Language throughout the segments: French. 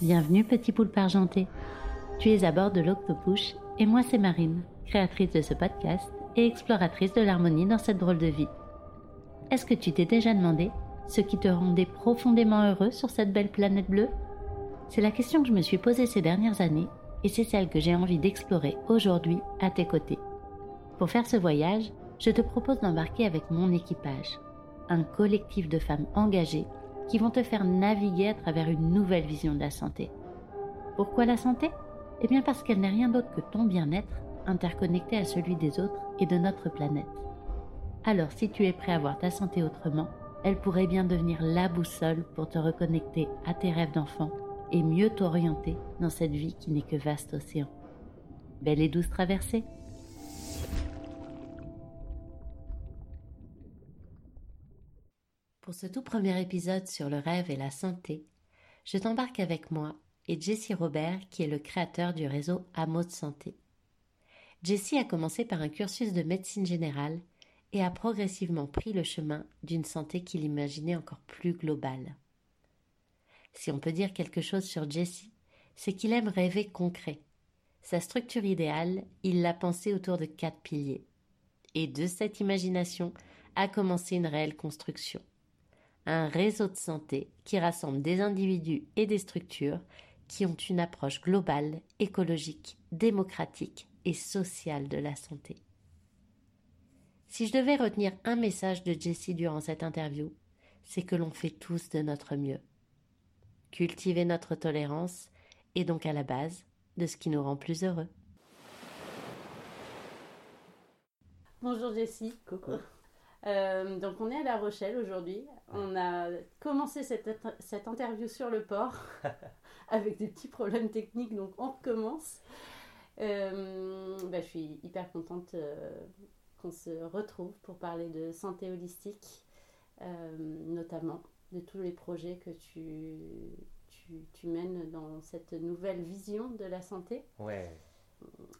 Bienvenue petit poulpe argenté. Tu es à bord de l'Octopush et moi c'est Marine, créatrice de ce podcast et exploratrice de l'harmonie dans cette drôle de vie. Est-ce que tu t'es déjà demandé ce qui te rendait profondément heureux sur cette belle planète bleue? C'est la question que je me suis posée ces dernières années et c'est celle que j'ai envie d'explorer aujourd'hui à tes côtés. Pour faire ce voyage, je te propose d'embarquer avec mon équipage, un collectif de femmes engagées qui vont te faire naviguer à travers une nouvelle vision de la santé. Pourquoi la santé? Eh bien parce qu'elle n'est rien d'autre que ton bien-être interconnecté à celui des autres et de notre planète. Alors si tu es prêt à voir ta santé autrement, elle pourrait bien devenir la boussole pour te reconnecter à tes rêves d'enfant et mieux t'orienter dans cette vie qui n'est que vaste océan. Belle et douce traversée Pour ce tout premier épisode sur le rêve et la santé, je t'embarque avec moi et Jessie Robert qui est le créateur du réseau Hameau de Santé. Jessie a commencé par un cursus de médecine générale et a progressivement pris le chemin d'une santé qu'il imaginait encore plus globale. Si on peut dire quelque chose sur Jessie, c'est qu'il aime rêver concret. Sa structure idéale, il l'a pensée autour de quatre piliers. Et de cette imagination a commencé une réelle construction un réseau de santé qui rassemble des individus et des structures qui ont une approche globale, écologique, démocratique et sociale de la santé. Si je devais retenir un message de Jessie durant cette interview, c'est que l'on fait tous de notre mieux. Cultiver notre tolérance est donc à la base de ce qui nous rend plus heureux. Bonjour Jessie. Coucou. Euh, donc on est à La Rochelle aujourd'hui. On a commencé cette, cette, interview sur le port avec des petits problèmes techniques, donc on recommence. Euh, bah, je suis hyper contente euh, qu'on se retrouve pour parler de santé holistique, notamment de tous les projets que tu, tu, tu, mènes dans cette nouvelle vision de la santé. Ouais.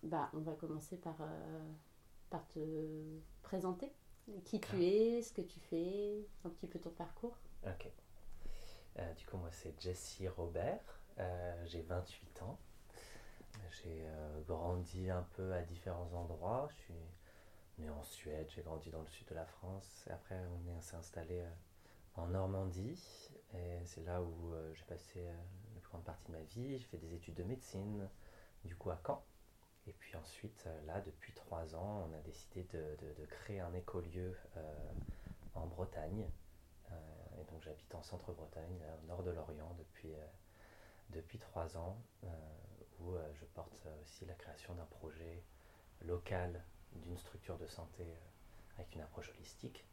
Bah, on va commencer par, par te présenter qui tu es, ce que tu fais, un petit peu ton parcours. Ok. Euh, du coup, moi, c'est Jessie Robert. Euh, j'ai 28 ans. J'ai euh, grandi un peu à différents endroits. Je suis né en Suède, j'ai grandi dans le sud de la France. Et après, on s'est installé en Normandie. Et c'est là où j'ai passé la plus grande partie de ma vie. J'ai fait des études de médecine, du coup à Caen. Et puis ensuite, euh, là, depuis trois ans, on a décidé de, créer un écolieu euh, en Bretagne. Euh, et donc j'habite en centre-Bretagne, au nord de l'Orient, depuis, depuis trois ans, où je porte aussi la création d'un projet local d'une structure de santé avec une approche holistique.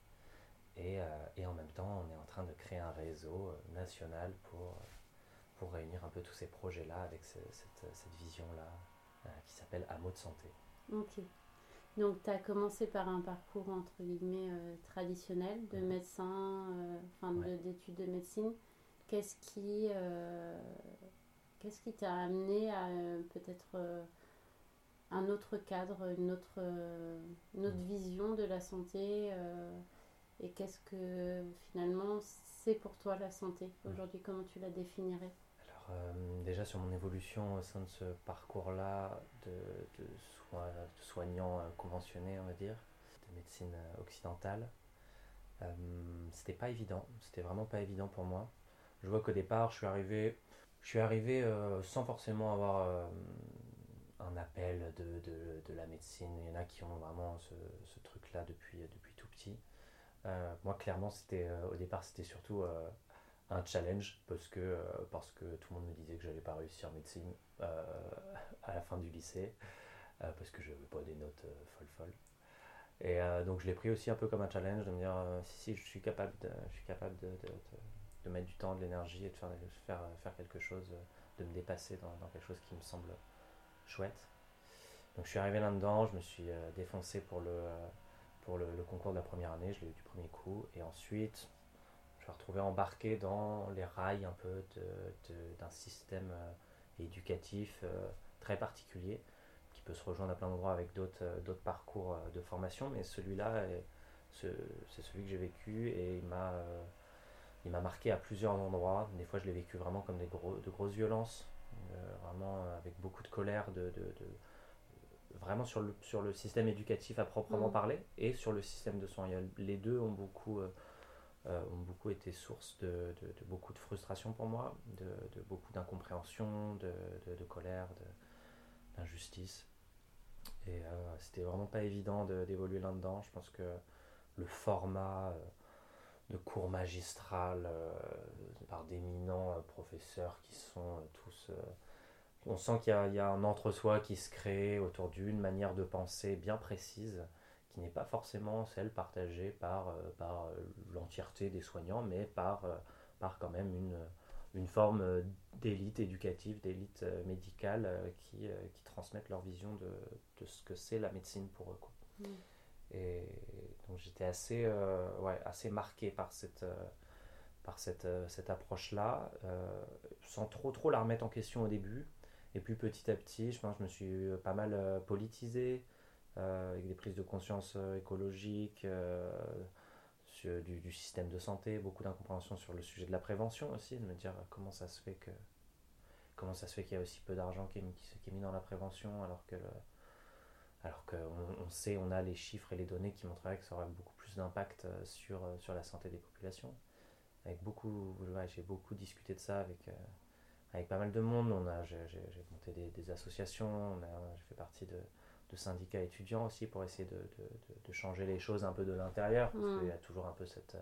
Et, et, en même temps, on est en train de créer un réseau national pour, pour réunir un peu tous ces projets-là avec cette, cette vision-là qui s'appelle Hameau de santé. Ok. Donc, tu as commencé par un parcours entre guillemets euh, traditionnel de mhm. médecin, euh, enfin d'études de médecine. Qu'est-ce qui qu'est-ce qui t'a amené à peut-être un autre cadre, une autre, une autre mhm. vision de la santé Et qu'est-ce que finalement c'est pour toi la santé? Mhm. aujourd'hui Comment tu la définirais? Euh, déjà sur mon évolution au sein de ce parcours-là de, de, soignant euh, conventionné, on va dire, de médecine euh, occidentale, c'était pas évident. C'était vraiment pas évident pour moi. Je vois qu'au départ, je suis arrivé, je suis arrivé sans forcément avoir un appel de, de, de, la médecine. Il y en a qui ont vraiment ce, ce truc-là depuis, depuis tout petit. moi, clairement, c'était au départ, c'était surtout un challenge parce que, euh, parce que tout le monde me disait que j'allais pas réussir médecine euh, à la fin du lycée euh, parce que je n'avais pas des notes folles folles. Et donc je l'ai pris aussi un peu comme un challenge de me dire si, si je suis capable de, je suis capable de, de, mettre du temps, de l'énergie et de faire, faire, faire quelque chose, de me dépasser dans, quelque chose qui me semble chouette. Donc je suis arrivé là-dedans, je me suis défoncé pour le, pour le, concours de la première année, je l'ai eu du premier coup. Et ensuite, je me retrouvais embarqué dans les rails un peu d'un système euh, éducatif euh, très particulier qui peut se rejoindre à plein d'endroits avec d'autres euh, parcours de formation, mais celui-là, c'est celui que j'ai vécu et il m'a il m'a marqué à plusieurs endroits. Des fois, je l'ai vécu vraiment comme des gros, de grosses violences, vraiment avec beaucoup de colère, de, de, vraiment sur le, sur le système éducatif à proprement mm. parler et sur le système de soins. Les deux ont beaucoup, ont beaucoup été source de, beaucoup de frustration pour moi, de, beaucoup d'incompréhension, de, colère, d'injustice. Et euh, c'était vraiment pas évident d'évoluer là-dedans. Je pense que le format euh, de cours magistral euh, par d'éminents professeurs qui sont tous. on sent qu'il y, a un entre-soi qui se crée autour d'une manière de penser bien précise, qui n'est pas forcément celle partagée par, par l'entièreté des soignants, mais par, par quand même une une forme euh, d'élite éducative, d'élite euh, médicale euh, qui, qui, transmettent leur vision de, de ce que c'est la médecine pour eux. Quoi. Mm. Et donc j'étais assez, ouais, assez marqué par cette, par cette, cette approche-là, sans trop, trop la remettre en question au début. Et puis petit à petit, je pense je me suis pas mal politisé, avec des prises de conscience écologiques du, système de santé, beaucoup d'incompréhension sur le sujet de la prévention aussi, de me dire comment ça se fait que comment ça se fait qu'il y a aussi peu d'argent qui, est mis dans la prévention alors que alors qu'on on sait, on a les chiffres et les données qui montreraient que ça aurait beaucoup plus d'impact euh, sur, euh, sur la santé des populations. Avec beaucoup, j'ai beaucoup discuté de ça avec, euh, avec pas mal de monde. On a, j'ai, monté des associations, j'ai fait partie de, de syndicats étudiants aussi pour essayer de, de, de, changer les choses un peu de l'intérieur. Parce mm. qu'il y a toujours un peu cette,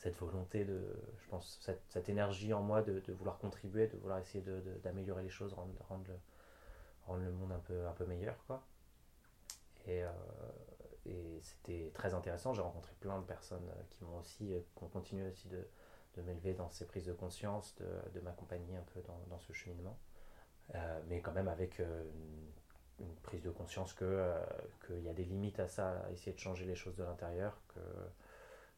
cette volonté de, je pense, cette, cette énergie en moi de, vouloir contribuer, de vouloir essayer d'améliorer les choses, rendre, rendre, le, rendre le monde un peu, un peu meilleur. Quoi. Et, euh, et c'était très intéressant. J'ai rencontré plein de personnes euh, qui m'ont aussi, euh, qui ont continué aussi de, de m'élever dans ces prises de conscience, de, de m'accompagner un peu dans, dans ce cheminement. mais quand même avec une prise de conscience que euh, qu'il y a des limites à ça, à essayer de changer les choses de l'intérieur, que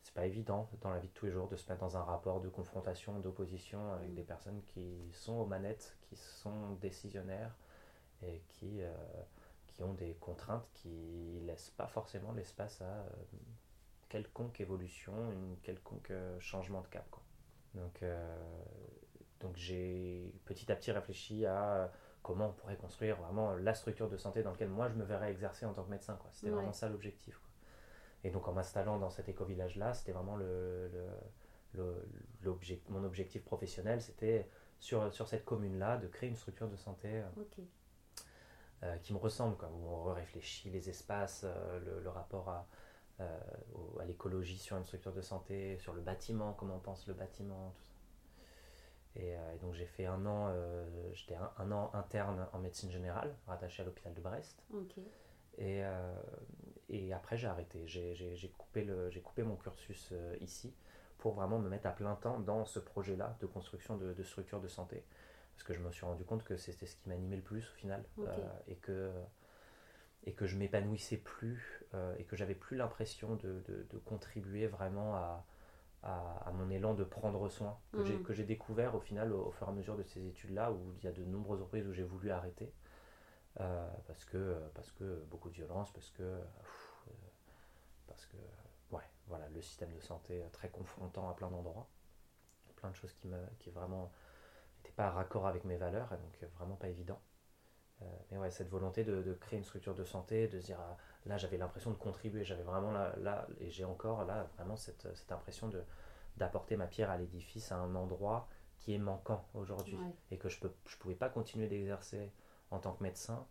c'est pas évident dans la vie de tous les jours de se mettre dans un rapport de confrontation, d'opposition avec des personnes qui sont aux manettes, qui sont décisionnaires et qui, euh, qui ont des contraintes qui laissent pas forcément l'espace à euh, quelconque évolution, une quelconque changement de cap. Quoi. Donc, donc j'ai petit à petit réfléchi à comment on pourrait construire vraiment la structure de santé dans laquelle moi je me verrais exercer en tant que médecin. C'était vraiment ça l'objectif. Et donc en m'installant dans cet éco-village-là, c'était vraiment le, le, mon objectif professionnel, c'était sur, sur cette commune-là de créer une structure de santé euh, euh, qui me ressemble, quoi, où on réfléchit les espaces, euh, le, rapport à, à l'écologie sur une structure de santé, sur le bâtiment, comment on pense le bâtiment, tout ça. Euh, et, donc j'ai fait un an, euh, j'étais un, an interne en médecine générale, rattaché à l'hôpital de Brest. Et, euh, et après j'ai arrêté. J'ai coupé, coupé mon cursus ici pour vraiment me mettre à plein temps dans ce projet-là de construction de, de structures de santé. Parce que je me suis rendu compte que c'était ce qui m'animait le plus au final. et que et que je m'épanouissais plus et que j'avais plus l'impression de, de, de, contribuer vraiment à, à, mon élan de prendre soin, mm. que j'ai découvert au final au, fur et à mesure de ces études-là, où il y a de nombreuses reprises où j'ai voulu arrêter, euh, parce, que, parce que beaucoup de violence, parce que, euh, parce que ouais, voilà, le système de santé très confrontant à plein d'endroits, plein de choses qui, me, qui vraiment n'étaient pas raccord avec mes valeurs, et donc vraiment pas évident. Euh, mais ouais, cette volonté de, de, créer une structure de santé, de se dire ah, là j'avais l'impression de contribuer, j'avais vraiment là, là et j'ai encore là vraiment cette, cette impression de d'apporter ma pierre à l'édifice à un endroit qui est manquant aujourd'hui et que je peux je pouvais pas continuer d'exercer en tant que médecin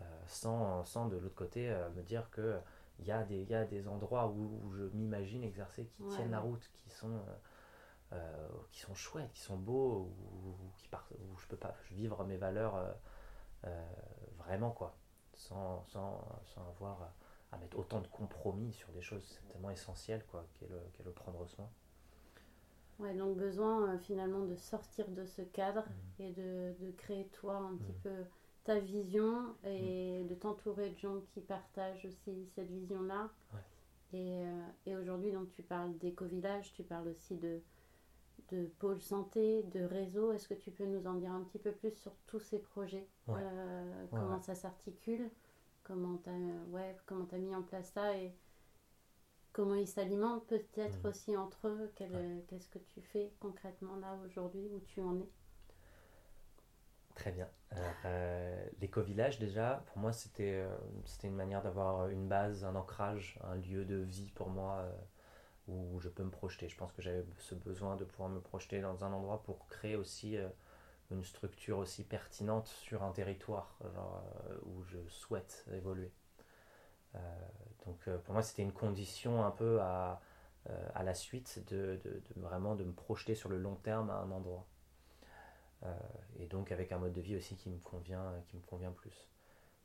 euh, sans, sans de l'autre côté euh, me dire que il y, a des, y a des endroits où, je m'imagine exercer qui tiennent la route, qui sont, qui sont chouettes, qui sont beaux, où, qui partent, où je peux pas vivre mes valeurs vraiment quoi sans, sans, sans, avoir à mettre autant de compromis sur des choses tellement essentielles, quoi, qu'est le, le, prendre soin. Ouais, donc besoin euh, finalement de sortir de ce cadre mmh. et de, de, créer toi un petit mmh. peu ta vision et mmh. de t'entourer de gens qui partagent aussi cette vision-là. Et, euh, et aujourd'hui, donc tu parles d'éco-village, tu parles aussi de, de pôle santé, de réseau. Est-ce que tu peux nous en dire un petit peu plus sur tous ces projets euh, Comment ça s'articule Comment tu as, ouais, as mis en place ça et, comment ils s'alimentent, peut-être Mhm. aussi entre eux. Qu'est-ce que tu fais concrètement là aujourd'hui, où tu en es? Très bien. Euh, l'éco-village, déjà, pour moi, c'était euh, c'était une manière d'avoir une base, un ancrage, un lieu de vie pour moi euh, où je peux me projeter. Je pense que j'avais ce besoin de pouvoir me projeter dans un endroit pour créer aussi euh, une structure aussi pertinente sur un territoire genre, euh, où je souhaite évoluer. Euh, donc, pour moi, c'était une condition un peu à, la suite de, vraiment de me projeter sur le long terme à un endroit. Et donc avec un mode de vie aussi qui me convient, qui me convient plus.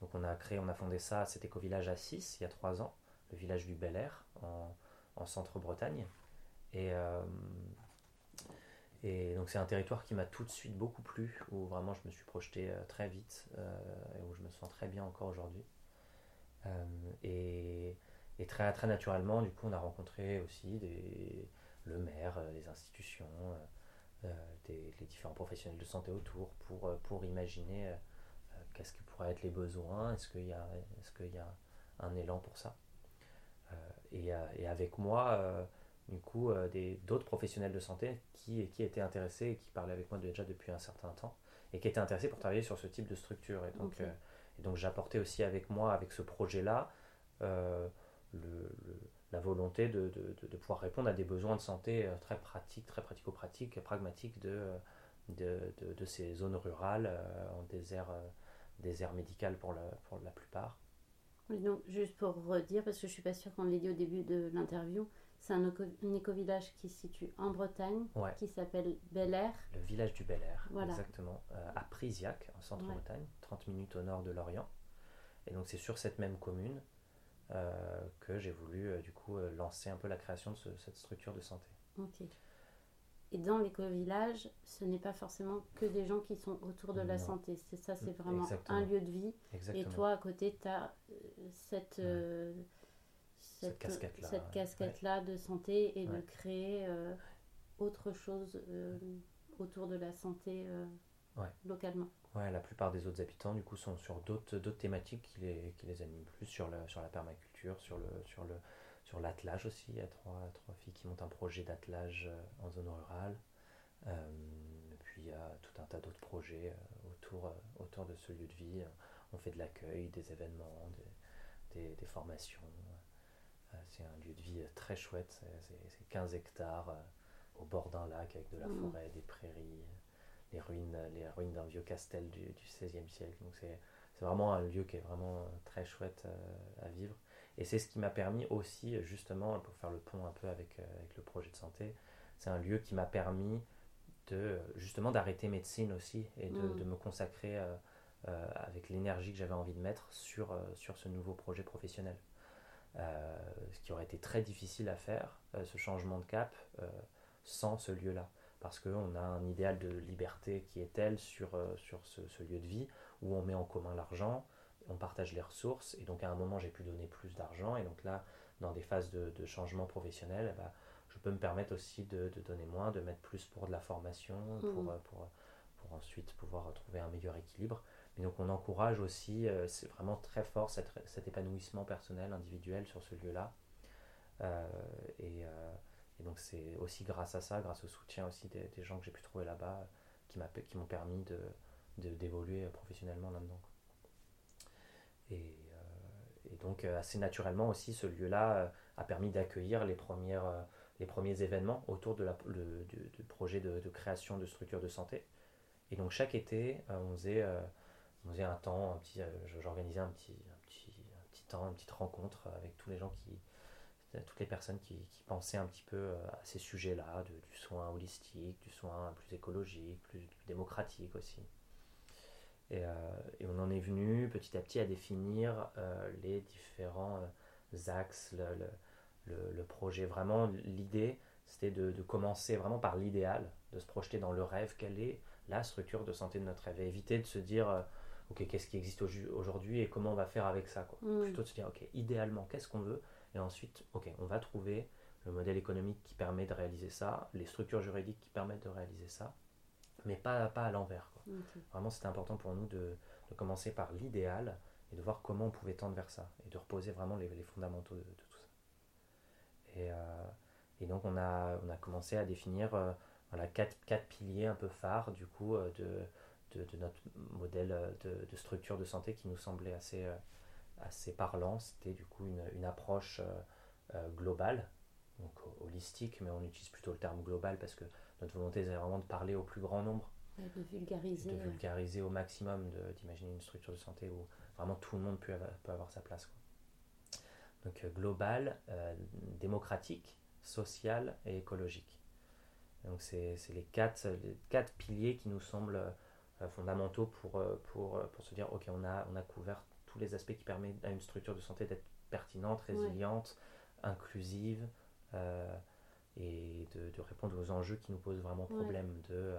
Donc on a créé, on a fondé ça, cet éco-village à 6 il y a 3 ans, le village du Bel Air en centre-Bretagne. Et, euh, et donc c'est un territoire qui m'a tout de suite beaucoup plu, où vraiment je me suis projeté euh, très vite euh, et où je me sens très bien encore aujourd'hui. Et, et très, très naturellement, du coup, on a rencontré aussi des, le maire, les institutions, des, les différents professionnels de santé autour pour, pour imaginer qu'est-ce que pourraient être les besoins, est-ce qu'il y, qu'il y a un élan pour ça. Euh, et, et avec moi, euh, du coup, euh, des, d'autres professionnels de santé qui, qui étaient intéressés et qui parlaient avec moi déjà depuis un certain temps et qui étaient intéressés pour travailler sur ce type de structure. Et donc, et donc j'apportais aussi avec moi, avec ce projet-là, le- le- la volonté de, de- pouvoir répondre à des besoins de santé très pratiques, très pratico-pratiques, pragmatiques de, de, ces zones rurales en désert, désert médical pour la, pour la plupart. Donc, juste pour redire, parce que je suis pas sûre qu'on l'ait dit au début de l'interview, c'est un, un éco-village qui se situe en Bretagne, Ouais. qui s'appelle Bel Air. Le village du Bel Air, Voilà. exactement, euh, à Prisiac, en centre-Bretagne, 30 minutes au nord de Lorient. Et donc c'est sur cette même commune euh, que j'ai voulu euh, du coup lancer un peu la création de ce- cette structure de santé. Et dans l'éco-village, ce n'est pas forcément que des gens qui sont autour de la Non. santé. C'est ça, c'est Mm, vraiment exactement. un lieu de vie. Exactement. Et toi, à côté, tu as cette, Ouais. euh, Cette casquette-là, cette ouais. casquette-là de santé et de créer euh, autre chose euh, autour de la santé euh, localement. Ouais, la plupart des autres habitants du coup sont sur d'autres d'autres thématiques qui les, qui les animent plus sur la, sur la permaculture, sur le sur le sur l'attelage aussi. Il y a trois, trois filles qui montent un projet d'attelage euh, en zone rurale. Euh, et puis il y a tout un tas d'autres projets euh, autour, autour de ce lieu de vie. On fait de l'accueil, des événements, des, des, des formations. C'est un lieu de vie très chouette. C'est- C'est c'est 15 hectares au bord d'un lac avec de la Mhm. forêt, des prairies les ruines, les ruines d'un vieux castel du, du XVIe siècle. Donc c'est vraiment un lieu qui est vraiment très chouette à vivre. Et c'est ce qui m'a permis aussi, justement, pour faire le pont un peu avec, euh, avec le projet de santé, c'est un lieu qui m'a permis de justement d'arrêter médecine aussi et de, Mm. de me consacrer euh, euh, avec l'énergie que j'avais envie de mettre sur, euh, sur ce nouveau projet professionnel. Ce qui aurait été très difficile à faire, ce changement de cap, sans ce lieu-là parce qu'on a un idéal de liberté qui est tel sur, sur ce, ce lieu de vie où on met en commun l'argent, on partage les ressources, et donc à un moment j'ai pu donner plus d'argent, et donc là, dans des phases de, de changement professionnel, ben, je peux me permettre aussi de, de donner moins, de mettre plus pour de la formation, pour, Mhm. euh, pour, pour ensuite pouvoir trouver un meilleur équilibre. Mais donc on encourage aussi, euh, c'est vraiment très fort cet, cet épanouissement personnel, individuel sur ce lieu-là. Euh, et, euh, et donc c'est aussi grâce à ça, grâce au soutien aussi des, des gens que j'ai pu trouver là-bas, euh, qui m'ont permis de de- d'évoluer professionnellement là-dedans. Euh, et donc euh, assez naturellement aussi, ce lieu-là euh, a permis d'accueillir les, premières, les premiers événements autour de la, le, du, projet de, création de structures de santé. Et donc chaque été, on, faisait, on faisait un temps, un petit, j'organisais un petit, un, petit, un petit temps, une petite rencontre avec tous les gens qui, toutes les personnes qui, qui pensaient un petit peu à ces sujets-là, du soin holistique, du soin plus écologique, plus démocratique aussi. Et, euh, et on en est venu petit à petit à définir euh, les différents euh, axes, le, le- projet. Vraiment, l'idée, c'était de, de commencer vraiment par l'idéal, de se projeter dans le rêve, quelle est la structure de santé de notre rêve, et éviter de se dire, ok, qu'est-ce qui existe au- aujourd'hui et comment on va faire avec ça. Quoi. Mm. Plutôt de se dire, ok, idéalement, qu'est-ce qu'on veut? Et ensuite, ok, on va trouver le modèle économique qui permet de réaliser ça, les structures juridiques qui permettent de réaliser ça, mais pas, pas à l'envers. Quoi. Ok. Vraiment, c'était important pour nous de, commencer par l'idéal et de voir comment on pouvait tendre vers ça et de reposer vraiment les, fondamentaux de, tout ça. Et, et, donc on a, commencé à définir voilà, quatre, piliers un peu phares du coup de, de, notre modèle de, de, structure de santé qui nous semblait assez, assez parlant. C'était du coup une, une approche globale, donc holistique, mais on utilise plutôt le terme global parce que notre volonté c'est vraiment de parler au plus grand nombre de vulgariser. De vulgariser au maximum, d'imaginer une structure de santé où vraiment tout le monde peut avoir, peut avoir sa place. Donc euh, global, euh, démocratique, social et écologique. Donc c'est les quatre, les quatre piliers qui nous semblent euh, fondamentaux pour, pour, pour se dire, ok, on a, on a couvert tous les aspects qui permettent à une structure de santé d'être pertinente, résiliente, inclusive et de, de, répondre aux enjeux qui nous posent vraiment problème de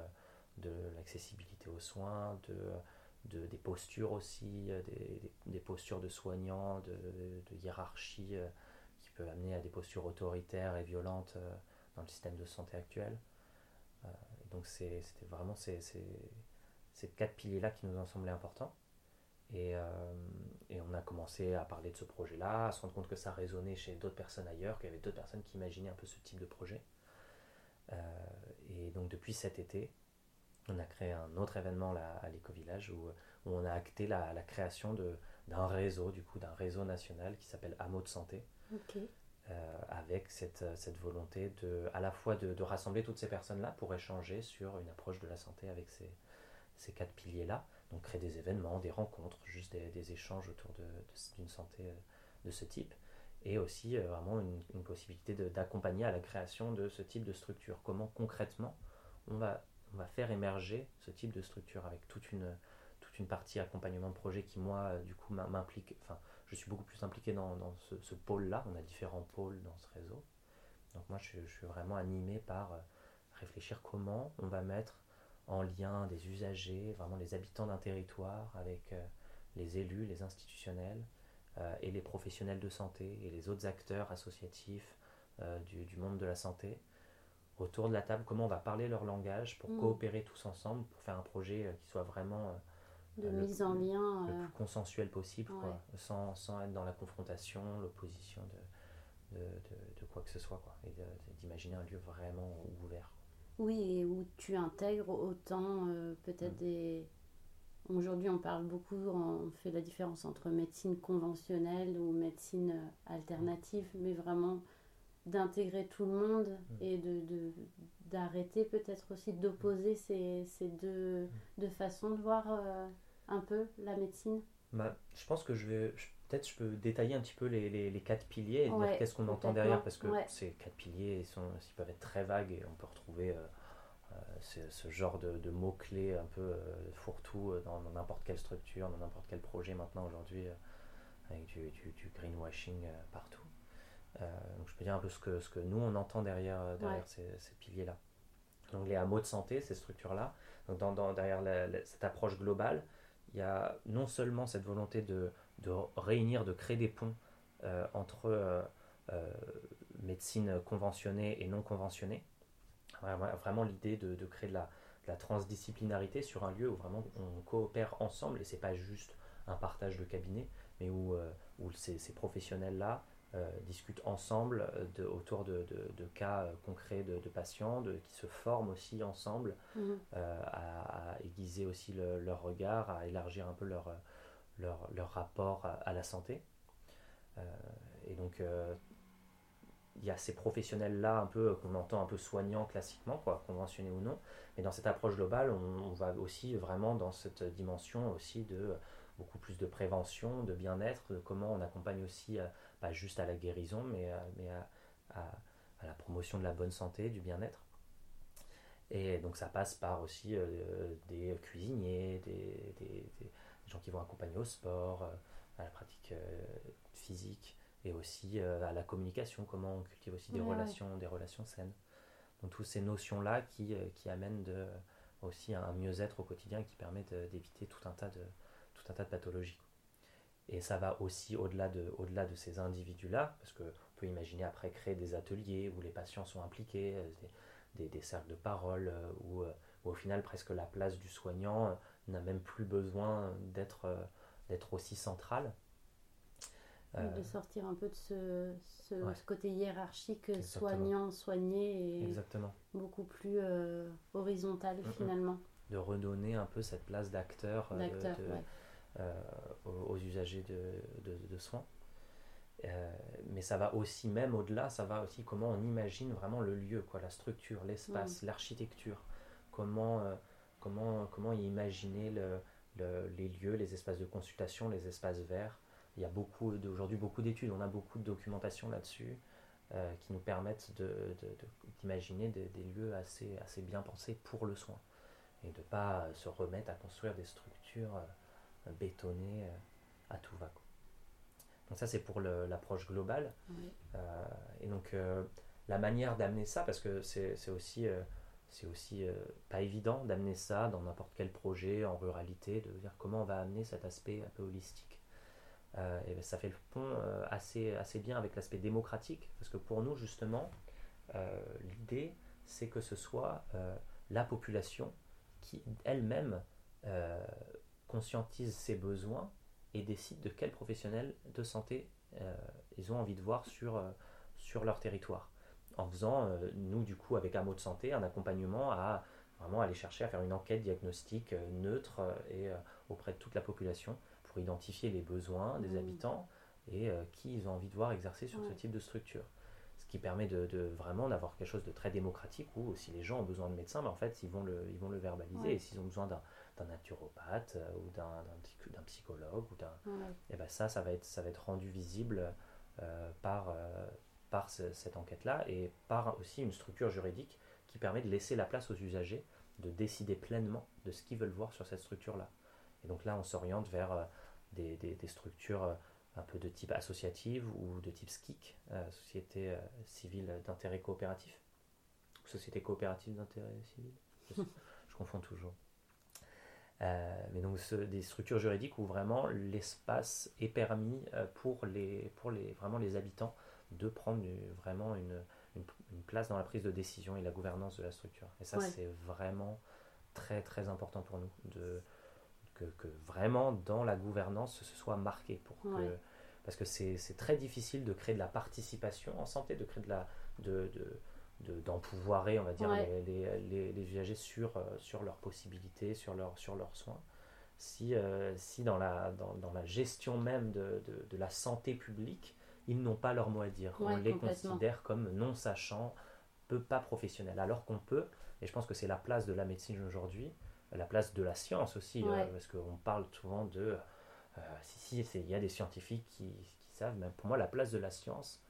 de l'accessibilité aux soins, de, de, des postures aussi, euh, des, postures de soignants, de, hiérarchie euh, qui peut amener à des postures autoritaires et violentes euh, dans le système de santé actuel. donc c'était vraiment ces, quatre piliers-là qui nous ont semblé importants. Et, on a commencé à parler de ce projet-là, à se rendre compte que ça résonnait chez d'autres personnes ailleurs, qu'il y avait d'autres personnes qui imaginaient un peu ce type de projet. et donc depuis cet été, on a créé un autre événement là, à l'éco-village où, on a acté la, création d'un réseau, du coup, d'un réseau national qui s'appelle Hameau de Santé. Euh, avec cette, cette, volonté de, à la fois de, rassembler toutes ces personnes-là pour échanger sur une approche de la santé avec ces, ces quatre piliers-là. Donc créer des événements, des rencontres, juste des, échanges autour d'une santé euh, de ce type. Et aussi euh, vraiment une, une possibilité d'accompagner à la création de ce type de structure. Comment concrètement on va on va faire émerger ce type de structure avec toute une, toute une partie accompagnement de projet qui, moi, euh, du coup, m'implique, enfin, je suis beaucoup plus impliqué dans, dans ce, pôle-là. On a différents pôles dans ce réseau. Donc, moi, je, suis vraiment animé par euh, réfléchir comment on va mettre en lien des usagers, vraiment les habitants d'un territoire, avec euh, les élus, les institutionnels et les professionnels de santé et les autres acteurs associatifs du, du monde de la santé autour de la table, comment on va parler leur langage pour mm. coopérer tous ensemble, pour faire un projet euh, qui soit vraiment euh, de mise en lien le plus euh, consensuel possible, quoi, sans, sans, être dans la confrontation, l'opposition de, de, de, quoi que ce soit, quoi, et d'imaginer un lieu vraiment ouvert. Oui, et où tu intègres autant peut-être mm. des... Aujourd'hui, on parle beaucoup, on fait la différence entre médecine conventionnelle ou médecine alternative, mais vraiment d'intégrer tout le monde mm. et de, d'arrêter peut-être aussi d'opposer ces, ces deux, mm. deux, façons de voir euh, un peu la médecine? Bah, Je pense que je vais peut-être je peux détailler un petit peu les, les, les quatre piliers et dire qu'est-ce qu'on entend derrière parce que ces quatre piliers ils, sont, ils peuvent être très vagues et on peut retrouver euh, euh, ce genre de, de mots-clés un peu fourre-tout dans n'importe quelle structure, dans n'importe quel projet maintenant aujourd'hui avec du, du, du greenwashing partout. Euh, donc je peux dire un peu ce que, ce que nous on entend derrière, euh, derrière ces, ces piliers-là. Donc les hameaux de santé, ces structures-là, donc dans, dans, derrière cette approche globale, il y a non seulement cette volonté de, de réunir, de créer des ponts euh, entre médecine conventionnée et non conventionnée, vraiment, vraiment l'idée de, de, créer de la, de la, transdisciplinarité sur un lieu où vraiment on coopère ensemble et c'est pas juste un partage de cabinet, mais où, où ces, ces professionnels-là discutent ensemble euh, de, autour de, de, cas euh, concrets de, patients, qui se forment aussi ensemble mhm. à, aiguiser aussi leur regard, à élargir un peu leur, leur, leur rapport à, la santé. et donc, il y a ces professionnels-là un peu qu'on entend un peu soignants classiquement, quoi, conventionnés ou non. Mais dans cette approche globale, on, on, va aussi vraiment dans cette dimension aussi de beaucoup plus de prévention, de bien-être, de comment on accompagne aussi pas juste à la guérison, mais, à, mais à, à, la promotion de la bonne santé, du bien-être. Et donc ça passe par aussi euh, des cuisiniers, des, des, des, gens qui vont accompagner au sport, euh, à la pratique euh, physique, et aussi à la communication, comment on cultive aussi des, relations, des relations saines. Donc toutes ces notions-là qui, qui amènent de, aussi un mieux-être au quotidien et qui permettent d'éviter tout un tas de, tout un tas de pathologies. Et ça va aussi au-delà de, au -delà de ces individus-là, parce qu'on peut imaginer après créer des ateliers où les patients sont impliqués, euh, des, des, cercles de parole, euh, où, euh, où, au final presque la place du soignant n'a même plus besoin d'être aussi centrale. de sortir un peu de ce, ce, côté hiérarchique soignant, soigné et Exactement. beaucoup plus horizontal finalement. De redonner un peu cette place d'acteur aux, usagers de, de soins. Euh, mais ça va aussi, même au-delà, ça va aussi comment on imagine vraiment le lieu, quoi, la structure, l'espace, l'architecture. Comment, euh, comment, comment imaginer le, les lieux, les espaces de consultation, les espaces verts. Il y a beaucoup aujourd'hui beaucoup d'études, on a beaucoup de documentation là-dessus euh, qui nous permettent d'imaginer de, des lieux assez, assez bien pensés pour le soin et de ne pas se remettre à construire des structures bétonnées à tout va. Donc ça c'est pour l'approche globale. Euh, et donc euh, la manière d'amener ça, parce que c'est aussi, c'est aussi euh, pas évident d'amener ça dans n'importe quel projet en ruralité, de dire comment on va amener cet aspect un peu holistique. et ben, ça fait le pont assez, assez bien avec l'aspect démocratique, parce que pour nous justement, l'idée c'est que ce soit la population qui elle-même conscientise ses besoins et décident de quels professionnels de santé euh, ils ont envie de voir sur, euh, sur leur territoire. En faisant, euh, nous, du coup, avec un mot de santé, un accompagnement à vraiment aller chercher à faire une enquête diagnostique neutre et auprès de toute la population pour identifier les besoins des mmh. habitants et qui ils ont envie de voir exercer sur ce type de structure. Ce qui permet de, de vraiment d'avoir quelque chose de très démocratique où si les gens ont besoin de médecins, ben, en fait, ils vont le, ils vont le verbaliser. Et s'ils ont besoin d'un d'un naturopathe euh, ou d'un psychologue ou d'un et ben ça ça va être ça va être rendu visible euh, par euh, par cette enquête là et par aussi une structure juridique qui permet de laisser la place aux usagers de décider pleinement de ce qu'ils veulent voir sur cette structure là et donc là on s'oriente vers des, des, des, structures un peu de type associative ou de type SKIC, Société Civile d'intérêt coopératif, Société coopérative d'intérêt civil, je confonds toujours. Euh, mais donc des structures juridiques où vraiment l'espace est permis euh, pour, les, pour les, vraiment les habitants de prendre vraiment une, une, place dans la prise de décision et la gouvernance de la structure. Et ça, c'est vraiment très très important pour nous, de, que, que, vraiment dans la gouvernance ce soit marqué. Pour que, Parce que c'est très difficile de créer de la participation en santé, de créer de la... De, de, d'empouvoirer, on va dire, les, les, les, usagers sur, euh, sur leurs possibilités, sur, leur, sur leurs soins. Si, euh, si dans, la, dans, dans, la gestion même de, de, de la santé publique, ils n'ont pas leur mot à dire. on les considère comme non sachants, peu pas professionnels. Alors qu'on peut, et je pense que c'est la place de la médecine aujourd'hui, la place de la science aussi, euh, parce qu'on parle souvent de... si, si, il y a des scientifiques qui, qui, savent, mais pour moi, la place de la science,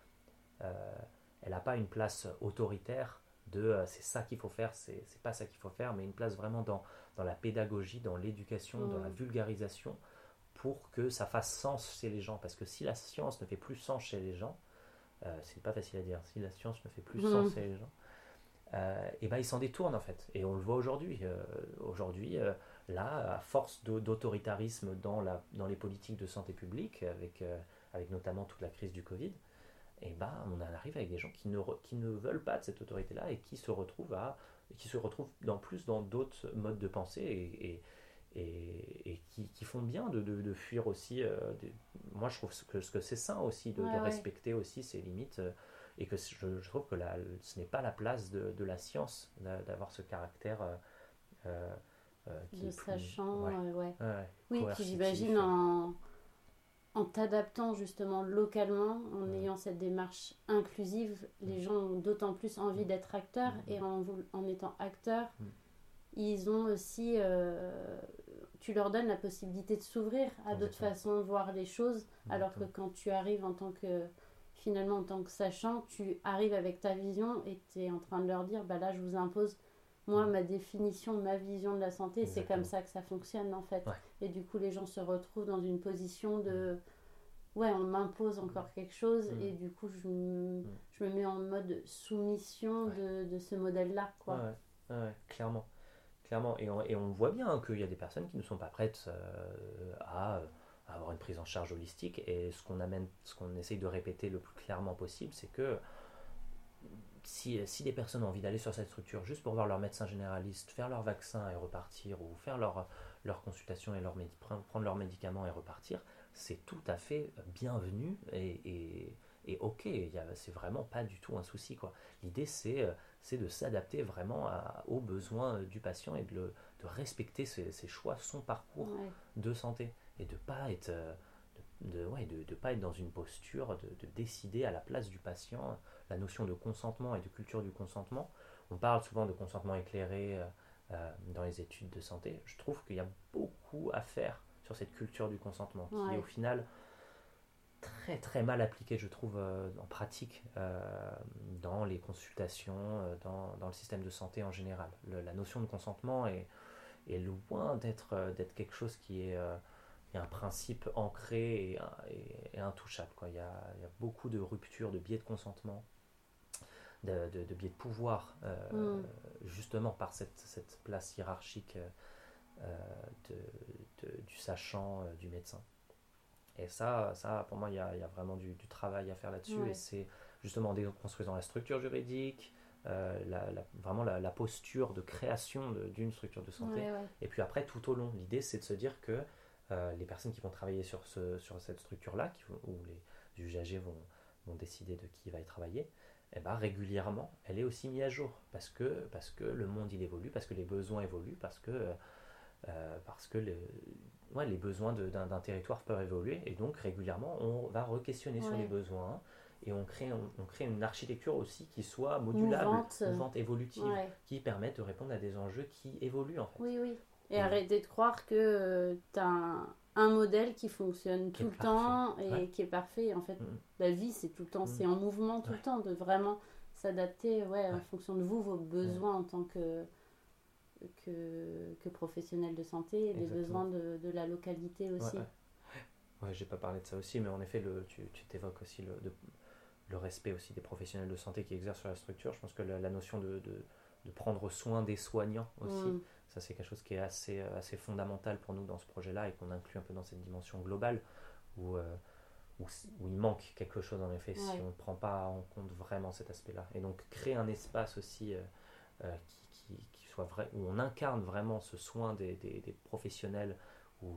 elle n'a pas une place autoritaire de euh, c'est ça qu'il faut faire, c'est pas ça qu'il faut faire, mais une place vraiment dans, dans la pédagogie, dans l'éducation, dans la mm. vulgarisation, pour que ça fasse sens chez les gens. Parce que si la science ne fait plus sens chez les gens, euh, c'est pas facile à dire, si la science ne fait plus mm. sens chez les gens, euh, et ben ils s'en détournent en fait. Et on le voit aujourd'hui. aujourd'hui, là, à force d'autoritarisme dans, la, dans les politiques de santé publique, avec, avec notamment toute la crise du Covid, et ben on en arrive avec des gens qui ne, qui ne veulent pas de cette autorité-là et qui se retrouvent à qui se retrouvent en plus dans d'autres modes de pensée et, et, et, qui, qui, font bien de, de, fuir aussi. Euh, moi, je trouve que, que c'est sain aussi de, respecter aussi ses limites euh, et que je, trouve que la, ce n'est pas la place de, de la science d'avoir ce caractère. Euh, qui de sachant, ouais. oui, qui j'imagine en en t'adaptant justement localement, en ayant cette démarche inclusive, les gens ont d'autant plus envie d'être acteurs et en, en étant acteurs, ils ont aussi, euh, tu leur donnes la possibilité de s'ouvrir à d'autres façons de voir les choses, alors que quand tu arrives en tant que, finalement en tant que sachant, tu arrives avec ta vision et tu es en train de leur dire, bah là je vous impose moi, ma définition, ma vision de la santé, c'est comme ça que ça fonctionne en fait. Et du coup, les gens se retrouvent dans une position de mm. ouais, on m'impose encore quelque chose mm. et du coup, je, mm. je, me mets en mode soumission de, de, ce modèle-là. quoi. Ouais, clairement. clairement. Et on, et on voit bien qu'il y a des personnes qui ne sont pas prêtes euh, à, à, avoir une prise en charge holistique. Et ce qu'on amène, ce qu'on essaye de répéter le plus clairement possible, c'est que si, si des personnes ont envie d'aller sur cette structure juste pour voir leur médecin généraliste, faire leur vaccin et repartir, ou faire leur, leur consultation et leur prendre leurs médicaments et repartir, c'est tout à fait bienvenu et, et, ok, c'est vraiment pas du tout un souci. quoi. L'idée, c'est euh, de s'adapter vraiment aux besoins du patient et de, le, de respecter ses, choix, son parcours de santé et de pas être euh, de, ouais, de, de, pas être dans une posture de, de, décider à la place du patient la notion de consentement et de culture du consentement. On parle souvent de consentement éclairé euh, dans les études de santé. Je trouve qu'il y a beaucoup à faire sur cette culture du consentement qui est au final très très mal appliquée, je trouve, euh, en pratique euh, dans les consultations, dans, dans, le système de santé en général. la notion de consentement est, est loin d'être d'être quelque chose qui est un principe ancré et, et, intouchable. Quoi. Il, y a, il, y a, beaucoup de ruptures, de biais de consentement, de, de, biais de pouvoir, mm. justement par cette, cette place hiérarchique de, du sachant, euh, du médecin. Et ça, ça pour moi, il y a, y a, vraiment du, du, travail à faire là-dessus. Et c'est justement en déconstruisant la structure juridique, euh, la, vraiment la, posture de création d'une structure de santé. Et puis après, tout au long, l'idée, c'est de se dire que euh, les personnes qui vont travailler sur, ce, sur cette structure-là, où les usagers vont, vont décider de qui va y travailler, eh ben, régulièrement, elle est aussi mise à jour. Parce que, parce que le monde, il évolue, parce que les besoins évoluent, parce que euh, parce que les, ouais, les besoins d'un territoire peuvent évoluer et donc régulièrement on va re-questionner sur les besoins et on crée, on, crée une architecture aussi qui soit modulable, mouvante, évolutive, qui permette de répondre à des enjeux qui évoluent en fait. Oui, oui. Et arrêter de croire que euh, tu as un, modèle qui fonctionne tout le temps et qui est parfait. En fait, mm. la vie, c'est tout le temps, mm. c'est en mouvement tout le temps, de vraiment s'adapter ouais, en fonction de vous, vos besoins en tant que, que, que professionnels de santé et des besoins de, de, la localité aussi. Ouais, j'ai pas parlé de ça aussi, mais en effet, le, tu, t'évoques aussi le, le respect aussi des professionnels de santé qui exercent sur la structure. Je pense que la, notion de, de, de, prendre soin des soignants aussi, mm. Ça c'est quelque chose qui est assez, assez fondamental pour nous dans ce projet-là et qu'on inclut un peu dans cette dimension globale où, euh, où, où, il manque quelque chose en effet si on ne prend pas en compte vraiment cet aspect-là. Et donc créer un espace aussi euh, euh, qui, qui, vrai, où on incarne vraiment ce soin des, des, professionnels, où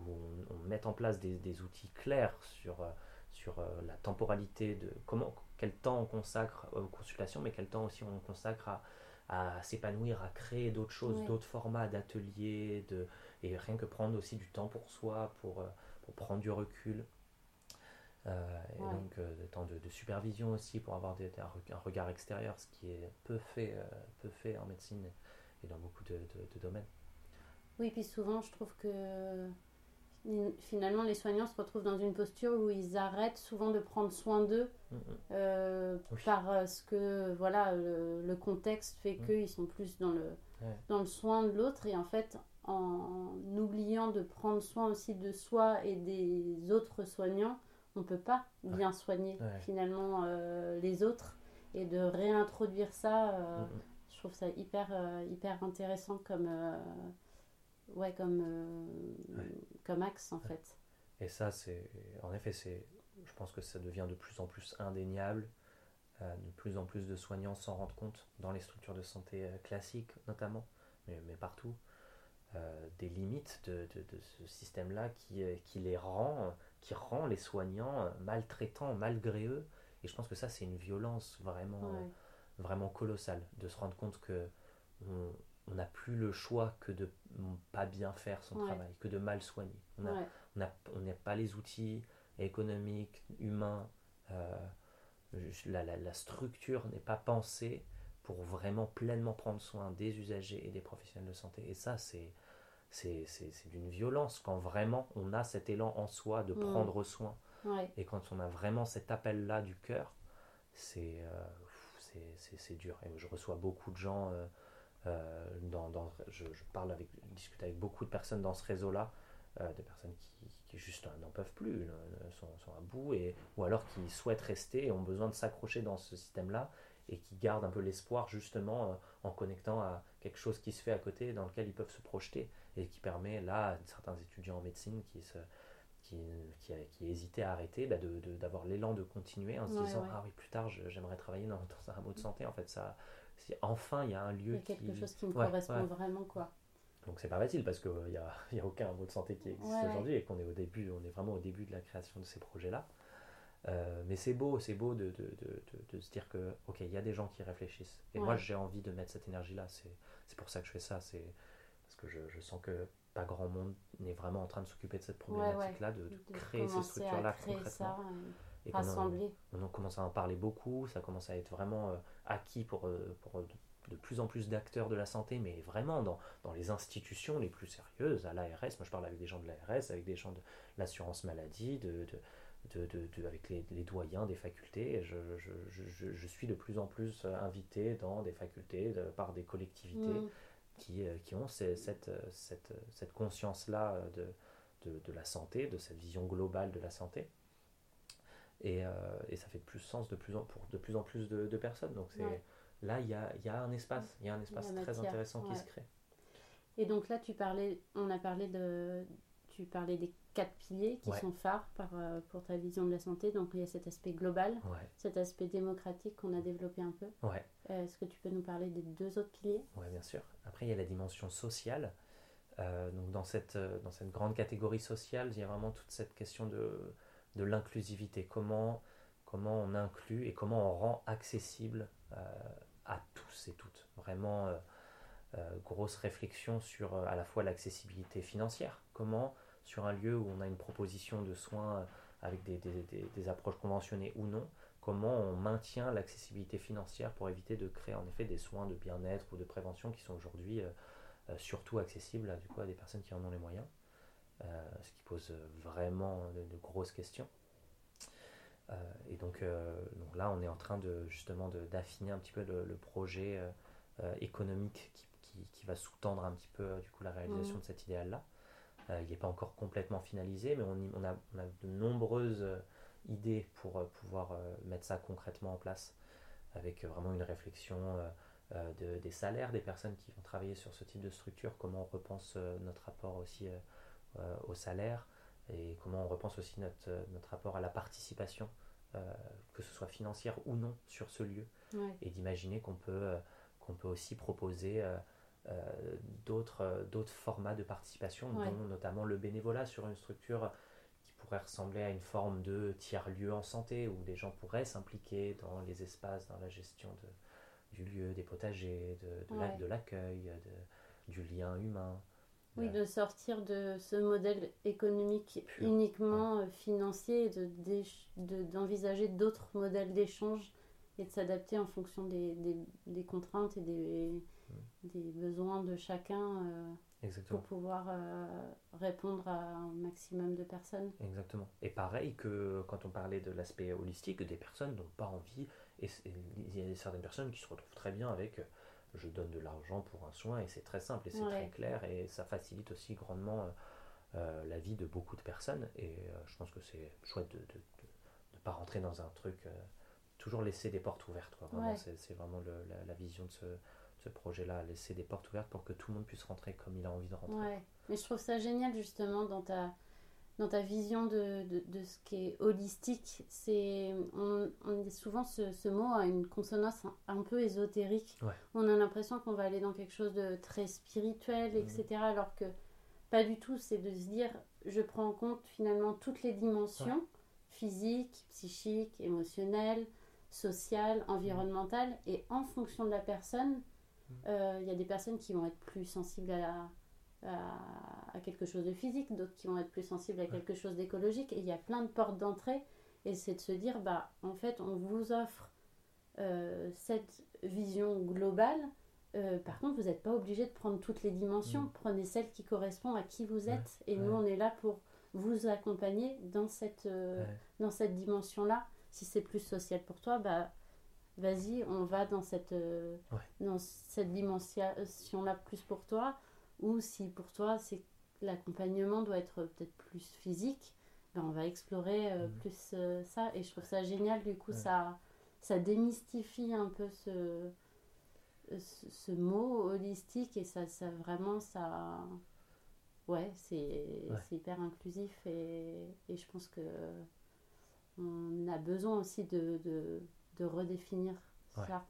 on, met en place des, des outils clairs sur, euh, sur euh, la temporalité de comment, quel temps on consacre aux consultations, mais quel temps aussi on consacre à, à s'épanouir, à créer d'autres choses, d'autres formats d'ateliers, de, et rien que prendre aussi du temps pour soi, pour, euh, pour prendre du recul. et donc des temps de, de, supervision aussi pour avoir des, un, regard extérieur, ce qui est peu fait, peu fait en médecine et dans beaucoup de, de, domaines. Oui, puis souvent, je trouve que finalement, les soignants se retrouvent dans une posture où ils arrêtent souvent de prendre soin d'eux mm, mm. euh, parce que voilà, le, contexte fait mm. qu'ils sont plus dans le, dans le soin de l'autre et en fait, en oubliant de prendre soin aussi de soi et des autres soignants, on ne peut pas bien soigner finalement euh, les autres et de réintroduire ça. Euh, je trouve ça hyper, euh, hyper intéressant comme, euh, ouais, comme, euh, comme axe en fait. Et ça, c'est en effet, c'est, je pense que ça devient de plus en plus indéniable. de plus en plus de soignants s'en rendent compte dans les structures de santé classiques notamment, mais, mais partout, des limites de, de, de ce système-là qui, qui les rend, qui rend les soignants maltraitants malgré eux. Et je pense que ça, c'est une violence vraiment vraiment colossal de se rendre compte que on n'a plus le choix que de pas bien faire son travail, que de mal soigner. On n'a on pas les outils économiques, humains, euh, la, la, structure n'est pas pensée pour vraiment pleinement prendre soin des usagers et des professionnels de santé. Et ça, c'est c'est d'une violence quand vraiment on a cet élan en soi de mm. prendre soin. Et quand on a vraiment cet appel-là du cœur, c'est euh, c'est dur. Et je reçois beaucoup de gens, euh, dans, dans, je, parle avec, je discute avec beaucoup de personnes dans ce réseau-là, euh, des personnes qui, qui juste n'en peuvent plus, sont, sont, à bout, et, ou alors qui souhaitent rester et ont besoin de s'accrocher dans ce système-là, et qui gardent un peu l'espoir justement en connectant à quelque chose qui se fait à côté, dans lequel ils peuvent se projeter, et qui permet là à certains étudiants en médecine qui se qui, qui, hésitait à arrêter, bah d'avoir l'élan de continuer en se disant Ah oui, plus tard, j'aimerais travailler dans, un mot de santé. En fait, ça, enfin, il y a un lieu il y a quelque chose qui me correspond vraiment. quoi. donc c'est pas facile parce qu'il n'y a, y a aucun mot de santé qui existe aujourd'hui et qu'on est au début, on est vraiment au début de la création de ces projets-là. Euh, mais c'est beau, c'est beau de, de, de, de, se dire que, ok, il y a des gens qui réfléchissent. Et moi, j'ai envie de mettre cette énergie-là. C'est pour ça que je fais ça. C'est parce que je, je, sens que pas grand monde n'est vraiment en train de s'occuper de cette problématique-là, de, créer ces structures-là concrètement. Et rassembler. On, on, commence à en parler beaucoup. Ça commence à être vraiment euh, acquis pour, euh, pour de plus en plus d'acteurs de la santé, mais vraiment dans, dans, les institutions les plus sérieuses, à l'ARS. Moi, je parle avec des gens de l'ARS, avec des gens de l'assurance maladie, de, de de, de, avec les, les, doyens des facultés. Je, je, je, je, suis de plus en plus invité dans des facultés par des collectivités mm. qui, euh, qui, ont cette, cette, cette conscience-là de, de, la santé, de cette vision globale de la santé. Et, euh, et, ça fait de plus sens de plus en, pour de plus en plus de, personnes. Donc c'est là, il y a, y a, un espace, il y a un espace très intéressant qui se crée. Et donc là, tu parlais, on a parlé de, tu parlais des quatre piliers qui sont phares par, euh, pour ta vision de la santé. Donc il y a cet aspect global, cet aspect démocratique qu'on a développé un peu. Euh, est-ce que tu peux nous parler des deux autres piliers? Oui, bien sûr. Après, il y a la dimension sociale. Euh, donc dans cette, dans cette grande catégorie sociale, il y a vraiment toute cette question de, de l'inclusivité. Comment, on inclut et comment on rend accessible à tous et toutes. Vraiment, grosse réflexion sur à la fois l'accessibilité financière. Comment sur un lieu où on a une proposition de soins euh, avec des, approches conventionnées ou non, comment on maintient l'accessibilité financière pour éviter de créer en effet des soins de bien-être ou de prévention qui sont aujourd'hui euh, euh, surtout accessibles à des personnes qui en ont les moyens, ce qui pose vraiment de, grosses questions. et donc, donc, là, on est en train de justement d'affiner un petit peu le, projet économique qui, qui, qui, va sous-tendre un petit peu du coup la réalisation mmh. de cet idéal-là. Euh, il n'est pas encore complètement finalisé, mais on, a, de nombreuses euh, idées pour euh, pouvoir mettre ça concrètement en place, avec vraiment une réflexion des salaires des personnes qui vont travailler sur ce type de structure, comment on repense notre rapport aussi au salaire, et comment on repense aussi notre, notre rapport à la participation, que ce soit financière ou non, sur ce lieu, et d'imaginer qu'on peut, qu'on peut aussi proposer euh, d'autres, euh, formats de participation, dont notamment le bénévolat sur une structure qui pourrait ressembler à une forme de tiers-lieu en santé, où les gens pourraient s'impliquer dans les espaces, dans la gestion de, du lieu, des potagers, de, de, de l'accueil, du lien humain. Oui, de sortir de ce modèle économique uniquement euh, financier et de, d'envisager d'autres modèles d'échange et de s'adapter en fonction des, des, des contraintes et des, des besoins de chacun euh, pour pouvoir euh, répondre à un maximum de personnes. Exactement. Et pareil que quand on parlait de l'aspect holistique, des personnes n'ont pas envie, et il y a certaines personnes qui se retrouvent très bien avec je donne de l'argent pour un soin et c'est très simple et c'est très clair et ça facilite aussi grandement la vie de beaucoup de personnes et je pense que c'est chouette de ne pas rentrer dans un truc toujours laisser des portes ouvertes Vraiment, c'est vraiment la, la, vision de ce, ce projet-là, laisser des portes ouvertes pour que tout le monde puisse rentrer comme il a envie de rentrer. Ouais, mais je trouve ça génial justement dans ta, dans ta vision de, de, de ce qui est holistique. C'est, on, on dit souvent ce, ce, mot a une consonance un, peu ésotérique. On a l'impression qu'on va aller dans quelque chose de très spirituel, etc. Mhm. Alors que pas du tout, c'est de se dire je prends en compte finalement toutes les dimensions physiques, psychiques, émotionnelles, sociales, environnementales, et en fonction de la personne, il euh, y a des personnes qui vont être plus sensibles à, à, quelque chose de physique, d'autres qui vont être plus sensibles à quelque chose d'écologique. Et il y a plein de portes d'entrée. Et c'est de se dire, bah, en fait, on vous offre euh, cette vision globale. Euh, par contre, vous n'êtes pas obligé de prendre toutes les dimensions. Mm. Prenez celle qui correspond à qui vous êtes. Et nous, on est là pour vous accompagner dans cette, dans cette dimension-là. Si c'est plus social pour toi, bah, vas-y, on va dans cette, euh, dans cette dimension-là plus pour toi, ou si pour toi, c'est l'accompagnement doit être peut-être plus physique, ben on va explorer euh, mhm. plus euh, ça. Et je trouve ça génial, du coup, ça, ça démystifie un peu ce, ce, mot holistique et ça, ça vraiment, ça... Ouais, c'est hyper inclusif et, et, je pense que on a besoin aussi de de redéfinir ça.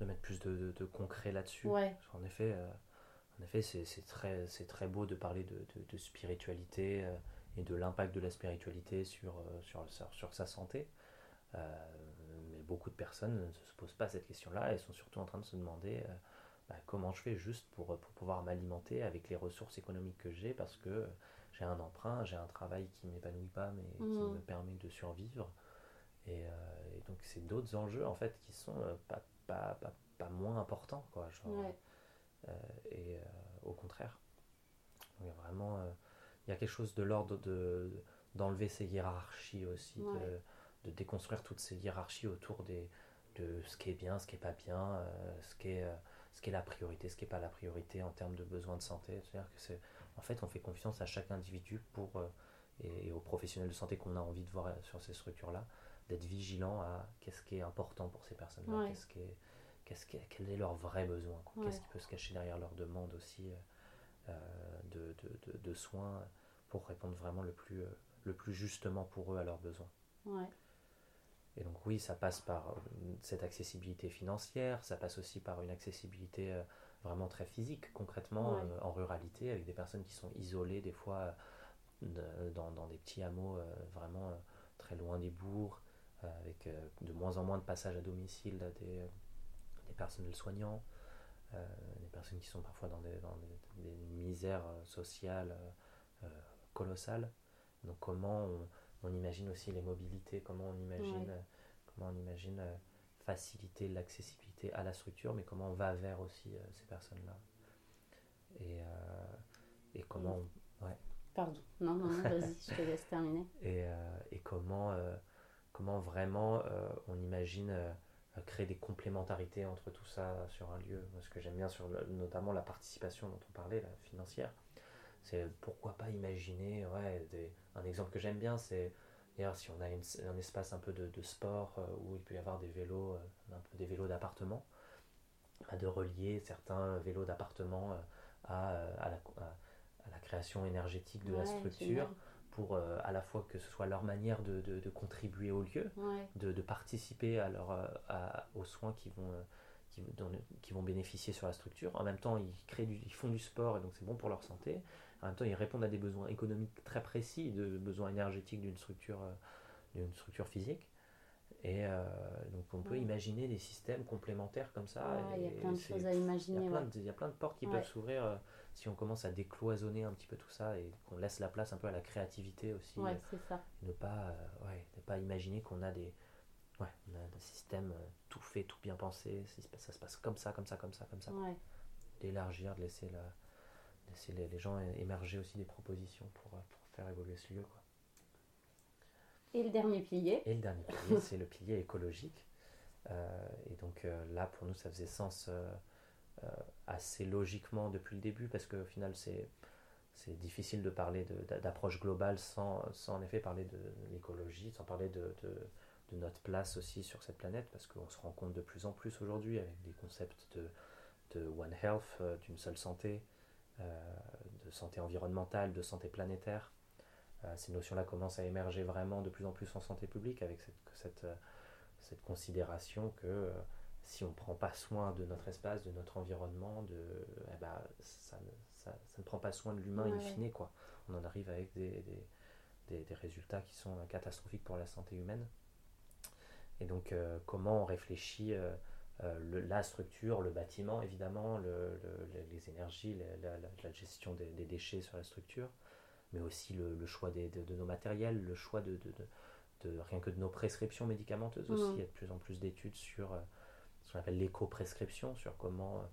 de mettre plus de, de, concret là-dessus. En effet, euh, en effet, c'est très, très beau de parler de, de, spiritualité et de l'impact de la spiritualité sur, sur, sur, sa santé. mais beaucoup de personnes ne se posent pas cette question-là et sont surtout en train de se demander bah, comment je fais juste pour, pour pouvoir m'alimenter avec les ressources économiques que j'ai parce que j'ai un emprunt, j'ai un travail qui ne m'épanouit pas mais qui mmh. me permet de survivre. Et, donc c'est d'autres enjeux en fait qui sont pas, pas, pas, pas, moins importants. Quoi, genre, euh, et euh, au contraire. Il y a vraiment euh, il y a quelque chose de l'ordre de, d'enlever ces hiérarchies aussi, de, de, déconstruire toutes ces hiérarchies autour des, de ce qui est bien, ce qui est pas bien, ce, qui est, ce qui est la priorité, ce qui n'est pas la priorité en termes de besoins de santé. C'est-à-dire que c'est, en fait, on fait confiance à chaque individu pour, et, aux professionnels de santé qu'on a envie de voir sur ces structures-là, d'être vigilant à qu'est-ce qui est important pour ces personnes-là, qu'est-ce qui est qu'est-ce quel est leur vrai besoin, qu'est-ce qui peut se cacher derrière leur demande aussi euh, de, de, de, soins pour répondre vraiment le plus, euh, le plus justement pour eux à leurs besoins. Et donc oui, ça passe par euh, cette accessibilité financière, ça passe aussi par une accessibilité vraiment très physique, concrètement en ruralité, avec des personnes qui sont isolées des fois dans, dans, des petits hameaux vraiment très loin des bourgs, avec de moins en moins de passages à domicile des, des personnels soignants, euh, des personnes qui sont parfois dans des, dans des, misères euh, sociales euh, colossales. Donc comment on, imagine aussi les mobilités, comment on imagine, comment on imagine faciliter l'accessibilité à la structure, mais comment on va vers aussi ces personnes-là. Et, et comment... ouais. Pardon, non, non, vas-y, je te laisse terminer. Et, et comment, comment vraiment on imagine créer des complémentarités entre tout ça sur un lieu. ce que j'aime bien sur notamment la participation dont on parlait, la financière, c'est pourquoi pas imaginer, ouais, un exemple que j'aime bien, c'est d'ailleurs si on a un espace un peu de, sport euh, où il peut y avoir des vélos, euh, un peu des vélos d'appartement, bah, de relier certains vélos d'appartement euh, à, à, la, à, la, création énergétique de la structure pour euh, à la fois que ce soit leur manière de, de, contribuer au lieu, de, de, participer à leur, euh, à, aux soins qui vont, euh, qui, qui, vont bénéficier sur la structure. En même temps, ils, créent du, ils font du sport et donc c'est bon pour leur santé. En même temps, ils répondent à des besoins économiques très précis, de besoins énergétiques d'une structure, d'une structure physique. Et donc on peut imaginer des systèmes complémentaires comme ça. il y a plein de choses à imaginer. Y il y a plein de portes qui peuvent s'ouvrir si on commence à décloisonner un petit peu tout ça et qu'on laisse la place un peu à la créativité aussi. Ouais, ça. Ne pas, euh, ouais, ne pas imaginer qu'on a des, ouais, on a un système euh, tout fait, tout bien pensé, ça se passe comme ça, comme ça, comme ça, comme ça. D'élargir, de laisser, la, laisser les, les, gens émerger aussi des propositions pour, euh, pour faire évoluer ce lieu. Quoi. Et le dernier pilier? Et le dernier pilier, c'est le pilier écologique. et donc là, pour nous, ça faisait sens euh, assez logiquement depuis le début, parce qu'au final, c'est c'est difficile de parler d'approche globale sans, sans, en effet parler de l'écologie, sans parler de, de, de, notre place aussi sur cette planète, parce qu'on se rend compte de plus en plus aujourd'hui avec des concepts de, de One Health, euh, d'une seule santé, euh, de santé environnementale, de santé planétaire. ces notions-là commencent à émerger vraiment de plus en plus en santé publique avec cette, cette, cette considération que si on ne prend pas soin de notre espace, de notre environnement, de, eh ben, ça, ça, ça, ne prend pas soin de l'humain in fine. Quoi. On en arrive avec des, des, des, résultats qui sont catastrophiques pour la santé humaine. Et donc, euh, comment on réfléchit euh, euh, la structure, le bâtiment, évidemment, le, les énergies, la, la, gestion des, déchets sur la structure, mais aussi le, choix des, de, nos matériels, le choix de, de, rien que de nos prescriptions médicamenteuses aussi. Il y a de plus en plus d'études sur ce qu'on appelle l'éco-prescription, sur comment, euh,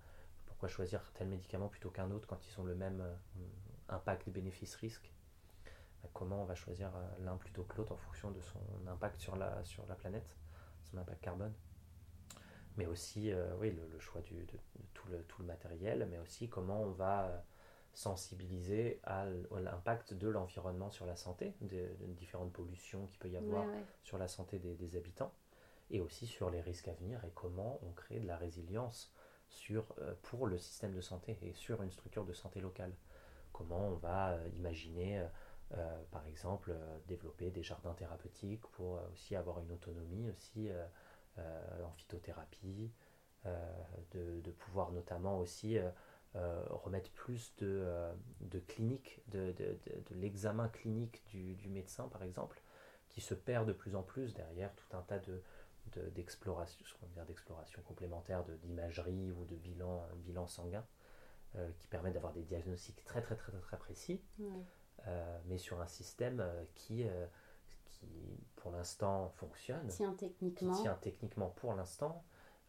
pourquoi choisir tel médicament plutôt qu'un autre quand ils ont le même euh, impact bénéfice-risque. Euh, comment on va choisir l'un plutôt que l'autre en fonction de son impact sur la, sur la planète, son impact carbone. Mais aussi oui, le, choix du, de, tout, le, tout le matériel, mais aussi comment on va sensibiliser à l'impact de l'environnement sur la santé, des, différentes pollutions qu'il peut y avoir sur la santé des, des habitants et aussi sur les risques à venir et comment on crée de la résilience sur, euh, pour le système de santé et sur une structure de santé locale. Comment on va euh, imaginer, euh, par exemple, développer des jardins thérapeutiques pour aussi avoir une autonomie aussi en phytothérapie, de, de, pouvoir notamment aussi remettre plus de, de clinique, de, de, l'examen clinique du, du, médecin par exemple, qui se perd de plus en plus derrière tout un tas de d'exploration, d'exploration complémentaire d'imagerie ou de bilan, bilan sanguin, qui permettent d'avoir des diagnostics très très très très, précis, mais sur un système qui, qui pour l'instant fonctionne, tient techniquement, qui tient techniquement pour l'instant,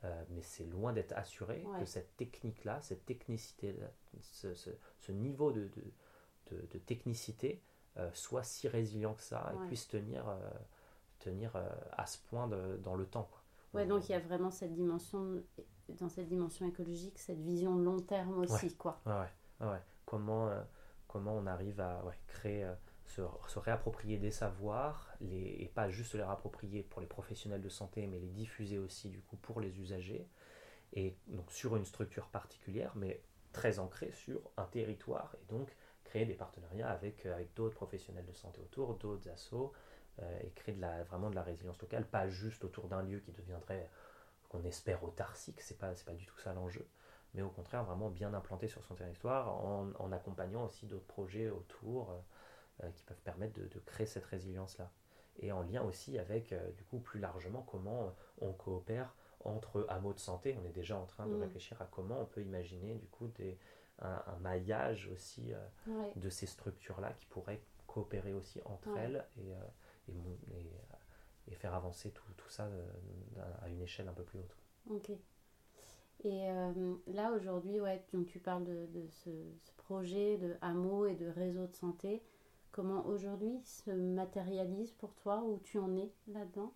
euh, mais c'est loin d'être assuré que cette technique-là, cette technicité, ce, ce, niveau de, de, de, technicité euh, soit si résilient que ça et puisse tenir, euh, tenir à ce point dans le temps. Ouais, donc il y a vraiment cette dimension, dans cette dimension écologique, cette vision long terme aussi. Quoi. Ouais, ouais, Comment, comment on arrive à créer se, réapproprier des savoirs, les, et pas juste les réapproprier pour les professionnels de santé, mais les diffuser aussi du coup pour les usagers, et donc sur une structure particulière, mais très ancrée sur un territoire, et donc créer des partenariats avec, euh, avec d'autres professionnels de santé autour, d'autres assos, euh, et créer de la, vraiment de la résilience locale, pas juste autour d'un lieu qui deviendrait, qu'on espère, autarcique, c'est pas, pas du tout ça l'enjeu, mais au contraire vraiment bien implanté sur son territoire, en, en accompagnant aussi d'autres projets autour. Euh, euh, qui peuvent permettre de, créer cette résilience-là. Et en lien aussi avec, euh, du coup, plus largement, comment on coopère entre hameaux de santé. On est déjà en train de mm. réfléchir à comment on peut imaginer, du coup, des, un, maillage aussi euh, de ces structures-là qui pourraient coopérer aussi entre elles et, et, et, faire avancer tout, tout, ça à une échelle un peu plus haute. Ok. Et là, aujourd'hui, ouais, donc tu parles de, de ce, ce, projet de hameau et de réseau de santé comment aujourd'hui se matérialise pour toi, où tu en es là-dedans?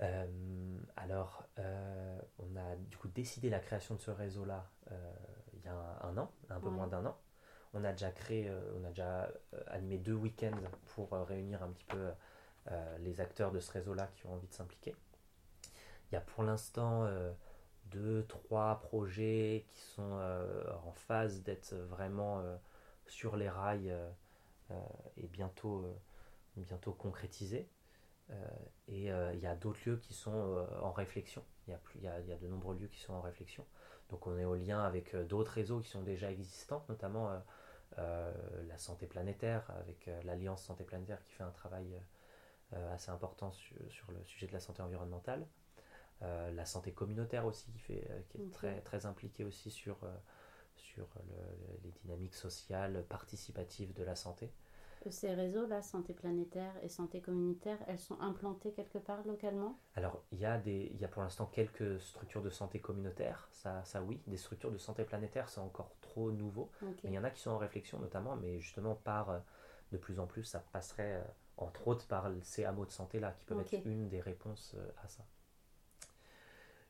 Euh, alors, euh, on a du coup décidé la création de ce réseau-là euh, il y a un, an, un peu moins d'un an. On a déjà créé, on a déjà animé deux week-ends pour réunir un petit peu les acteurs de ce réseau-là qui ont envie de s'impliquer. Il y a pour l'instant deux, trois projets qui sont en phase d'être vraiment sur les rails et euh, bientôt, euh, bientôt concrétisé. Euh, et il y a d'autres lieux qui sont en réflexion. Il y, a de nombreux lieux qui sont en réflexion. Donc on est au lien avec d'autres réseaux qui sont déjà existants, notamment la santé planétaire, avec l'Alliance Santé Planétaire qui fait un travail assez important sur, sur, le sujet de la santé environnementale. la santé communautaire aussi, qui, fait, qui est très, très impliquée aussi sur, sur les dynamiques sociales participatives de la santé. Ces réseaux-là, santé planétaire et santé communautaire, elles sont implantées quelque part localement? Alors, il y, a des, il y a pour l'instant quelques structures de santé communautaire, ça, ça oui. Des structures de santé planétaire, c'est encore trop nouveau. Mais il y en a qui sont en réflexion notamment, mais justement par euh, de plus en plus, ça passerait euh, entre autres par ces hameaux de santé-là, qui peuvent être une des réponses euh, à ça.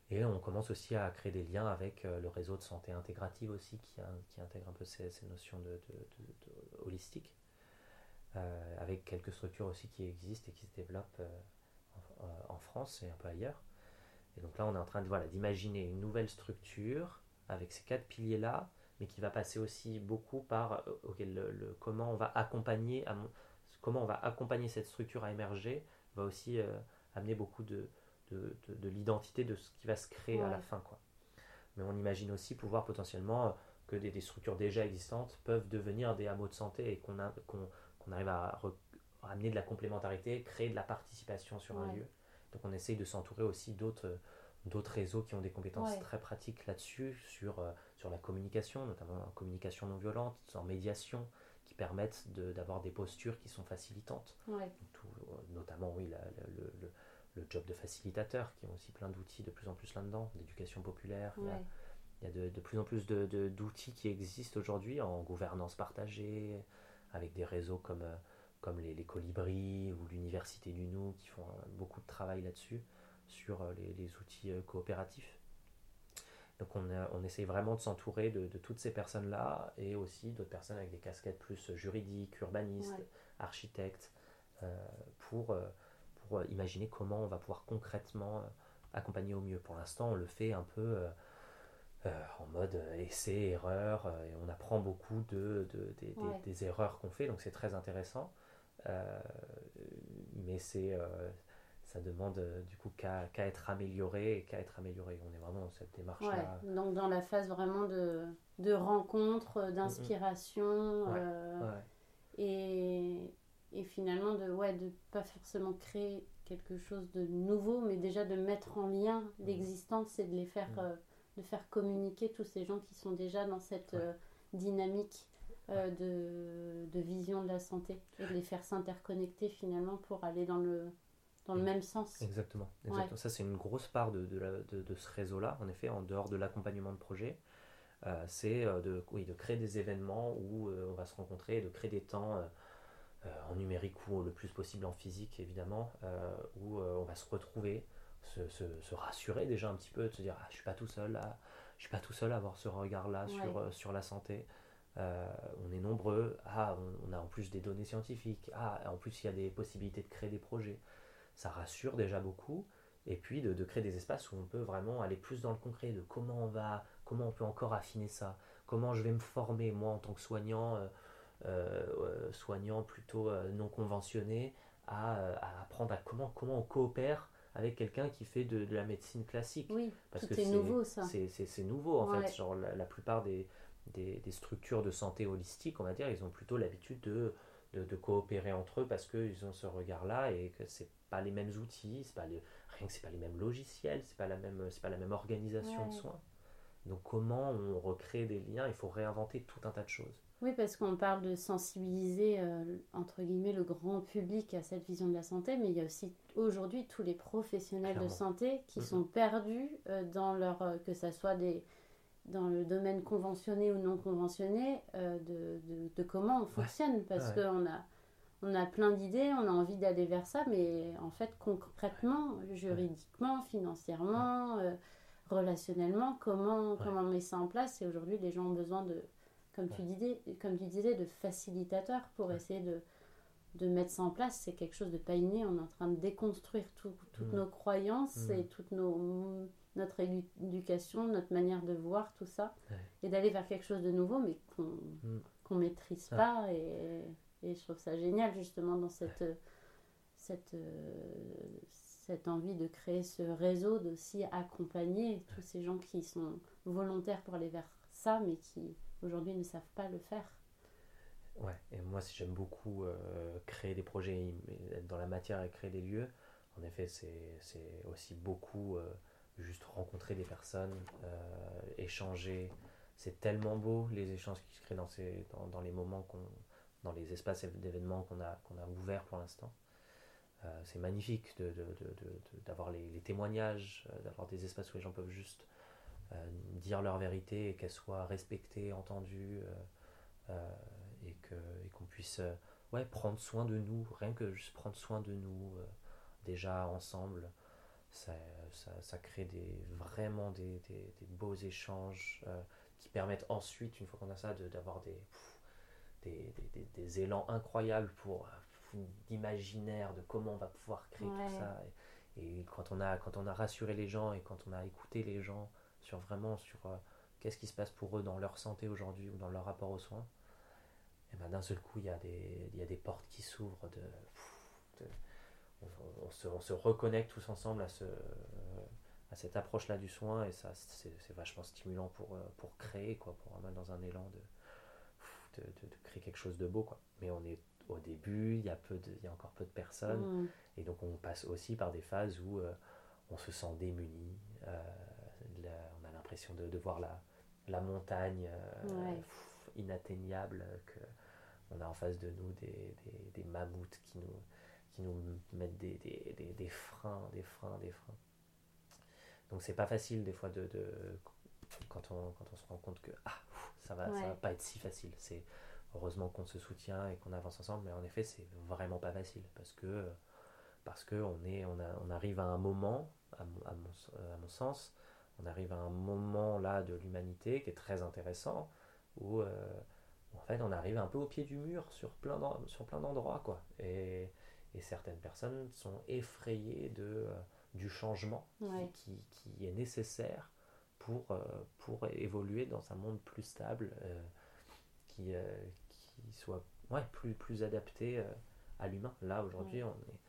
Et on commence aussi à créer des liens avec le réseau de santé intégrative aussi, qui, qui intègre un peu ces, ces notions de, de, de, holistique. Euh, avec quelques structures aussi qui existent et qui se développent euh, en, euh, en, France et un peu ailleurs. Et donc là, on est en train de voilà d'imaginer une nouvelle structure avec ces quatre piliers là, mais qui va passer aussi beaucoup par le, comment on va accompagner comment on va accompagner cette structure à émerger va aussi amener beaucoup de, de, de, l'identité de ce qui va se créer à la fin quoi. Mais on imagine aussi pouvoir potentiellement que des, des, structures déjà existantes peuvent devenir des hameaux de santé et qu'on qu'on qu'on arrive à amener de la complémentarité, créer de la participation sur un lieu. Donc on essaye de s'entourer aussi d'autres d'autres réseaux qui ont des compétences très pratiques là-dessus, sur, euh, sur la communication, notamment en communication non violente, en médiation, qui permettent d'avoir des postures qui sont facilitantes. Tout, euh, notamment, oui, le, le, le, job de facilitateur, qui ont aussi plein d'outils de plus en plus là-dedans, d'éducation populaire. Il y a, il y a de, de, plus en plus d'outils de, qui existent aujourd'hui en gouvernance partagée, avec des réseaux comme, euh, comme les, les Colibris ou l'Université du Nou qui font euh, beaucoup de travail là-dessus, sur euh, les, les, outils coopératifs. Donc on, on essaye vraiment de s'entourer de, de, toutes ces personnes-là et aussi d'autres personnes avec des casquettes plus juridiques, urbanistes, architectes, pour, pour imaginer comment on va pouvoir concrètement accompagner au mieux. Pour l'instant, on le fait un peu euh, en mode euh, essai, erreur, euh, et on apprend beaucoup de, de des, erreurs qu'on fait, donc c'est très intéressant. mais c'est ça demande du coup qu'à être amélioré et qu'à être amélioré. On est vraiment dans cette démarche-là. donc dans la phase vraiment de, de rencontre, d'inspiration. Et, et finalement de ouais de pas forcément créer quelque chose de nouveau mais déjà de mettre en lien mmh. l'existence et de les faire euh, de faire communiquer tous ces gens qui sont déjà dans cette euh, dynamique euh, de, de, vision de la santé et de les faire s'interconnecter finalement pour aller dans le dans le mmh. même sens. Exactement. exactement. Ça, c'est une grosse part de, de, de, ce réseau-là, en effet, en dehors de l'accompagnement de projet. c'est de, oui, de créer des événements où on va se rencontrer, de créer des temps euh, en numérique ou le plus possible en physique évidemment, euh, où euh, on va se retrouver, se, se, rassurer déjà un petit peu, de se dire ah, je suis pas tout seul là, je suis pas tout seul à avoir ce regard-là sur, sur la santé. on est nombreux, ah, on, a en plus des données scientifiques, ah, en plus il y a des possibilités de créer des projets. Ça rassure déjà beaucoup. Et puis de, de, créer des espaces où on peut vraiment aller plus dans le concret de comment on va, comment on peut encore affiner ça, comment je vais me former moi en tant que soignant euh, soignants plutôt euh, non conventionnés à, à, apprendre à comment, comment on coopère avec quelqu'un qui fait de, la médecine classique. Oui, parce que c'est nouveau ça. C'est nouveau en fait. Genre, la, plupart des, des, structures de santé holistique, on va dire, ils ont plutôt l'habitude de, de, coopérer entre eux parce qu'ils ont ce regard-là et que c'est pas les mêmes outils, c'est pas les, rien que c'est pas les mêmes logiciels, c'est pas la même, c'est pas la même organisation de soins. Donc comment on recrée des liens? Il faut réinventer tout un tas de choses. Oui, parce qu'on parle de sensibiliser, euh, entre guillemets, le grand public à cette vision de la santé, mais il y a aussi aujourd'hui tous les professionnels de santé qui sont perdus euh, dans leur, euh, que ce soit des, dans le domaine conventionné ou non conventionné, de, de, comment on fonctionne, parce qu'on a, on a plein d'idées, on a envie d'aller vers ça, mais en fait, concrètement, juridiquement, financièrement, relationnellement, comment, comment on met ça en place, et aujourd'hui, les gens ont besoin de comme, tu disais, comme tu disais, de facilitateur pour essayer de, de mettre ça en place. C'est quelque chose de pas inné. On est en train de déconstruire toutes mmh. nos croyances mmh. et toute nos, notre éducation, notre manière de voir tout ça. Et d'aller vers quelque chose de nouveau, mais qu'on mmh. maîtrise pas. Et, et, je trouve ça génial, justement, dans cette, cette, cette envie de créer ce réseau, d'aussi accompagner tous ces gens qui sont volontaires pour aller vers ça, mais qui aujourd'hui ne savent pas le faire. Ouais, et moi si j'aime beaucoup euh, créer des projets, être dans la matière et créer des lieux, en effet c'est aussi beaucoup euh, juste rencontrer des personnes, euh, échanger. C'est tellement beau les échanges qui se créent dans, ces, dans, les moments, dans les espaces d'événements qu'on a, qu'on a ouverts pour l'instant. c'est magnifique d'avoir de, de, les, les, témoignages, d'avoir des espaces où les gens peuvent juste dire leur vérité et qu'elle soit respectée, entendue, euh, euh, et qu'on puisse ouais, prendre soin de nous, rien que juste prendre soin de nous déjà ensemble. Ça, ça, ça, crée des, vraiment des, des, beaux échanges qui permettent ensuite, une fois qu'on a ça, d'avoir des, des, des, élans incroyables pour d'imaginaire de comment on va pouvoir créer tout ça. Et, et, quand, on a, quand on a rassuré les gens et quand on a écouté les gens, sur vraiment sur euh, qu'est-ce qui se passe pour eux dans leur santé aujourd'hui ou dans leur rapport aux soins, et ben d'un seul coup, il y, a des, il y a des portes qui s'ouvrent. De, on, se, on, se, reconnecte tous ensemble à, ce, à cette approche-là du soin et ça, c'est vachement stimulant pour, euh, pour créer, quoi, pour vraiment dans un élan de, de, de, créer quelque chose de beau. Quoi. Mais on est au début, il y, a peu de, il y a encore peu de personnes, mmh. et donc on passe aussi par des phases où euh, on se sent démuni l'impression de, de, voir la, la montagne euh, inatteignable, que on a en face de nous des, des, des mammouths qui nous, qui nous mettent des, des, des, freins, des freins, des freins. Donc c'est pas facile des fois de, de quand, on, quand on se rend compte que ah, ça, va, ça va pas être si facile. C'est heureusement qu'on se soutient et qu'on avance ensemble, mais en effet c'est vraiment pas facile parce que parce que on, est, on, a, on arrive à un moment, à, à, mon, à mon, sens, on arrive à un moment là de l'humanité qui est très intéressant où euh, en fait on arrive un peu au pied du mur sur plein sur plein d'endroits quoi. Et, et, certaines personnes sont effrayées de euh, du changement qui, qui, est nécessaire pour euh, pour évoluer dans un monde plus stable qui qui soit ouais, plus plus adapté à l'humain. Là aujourd'hui on est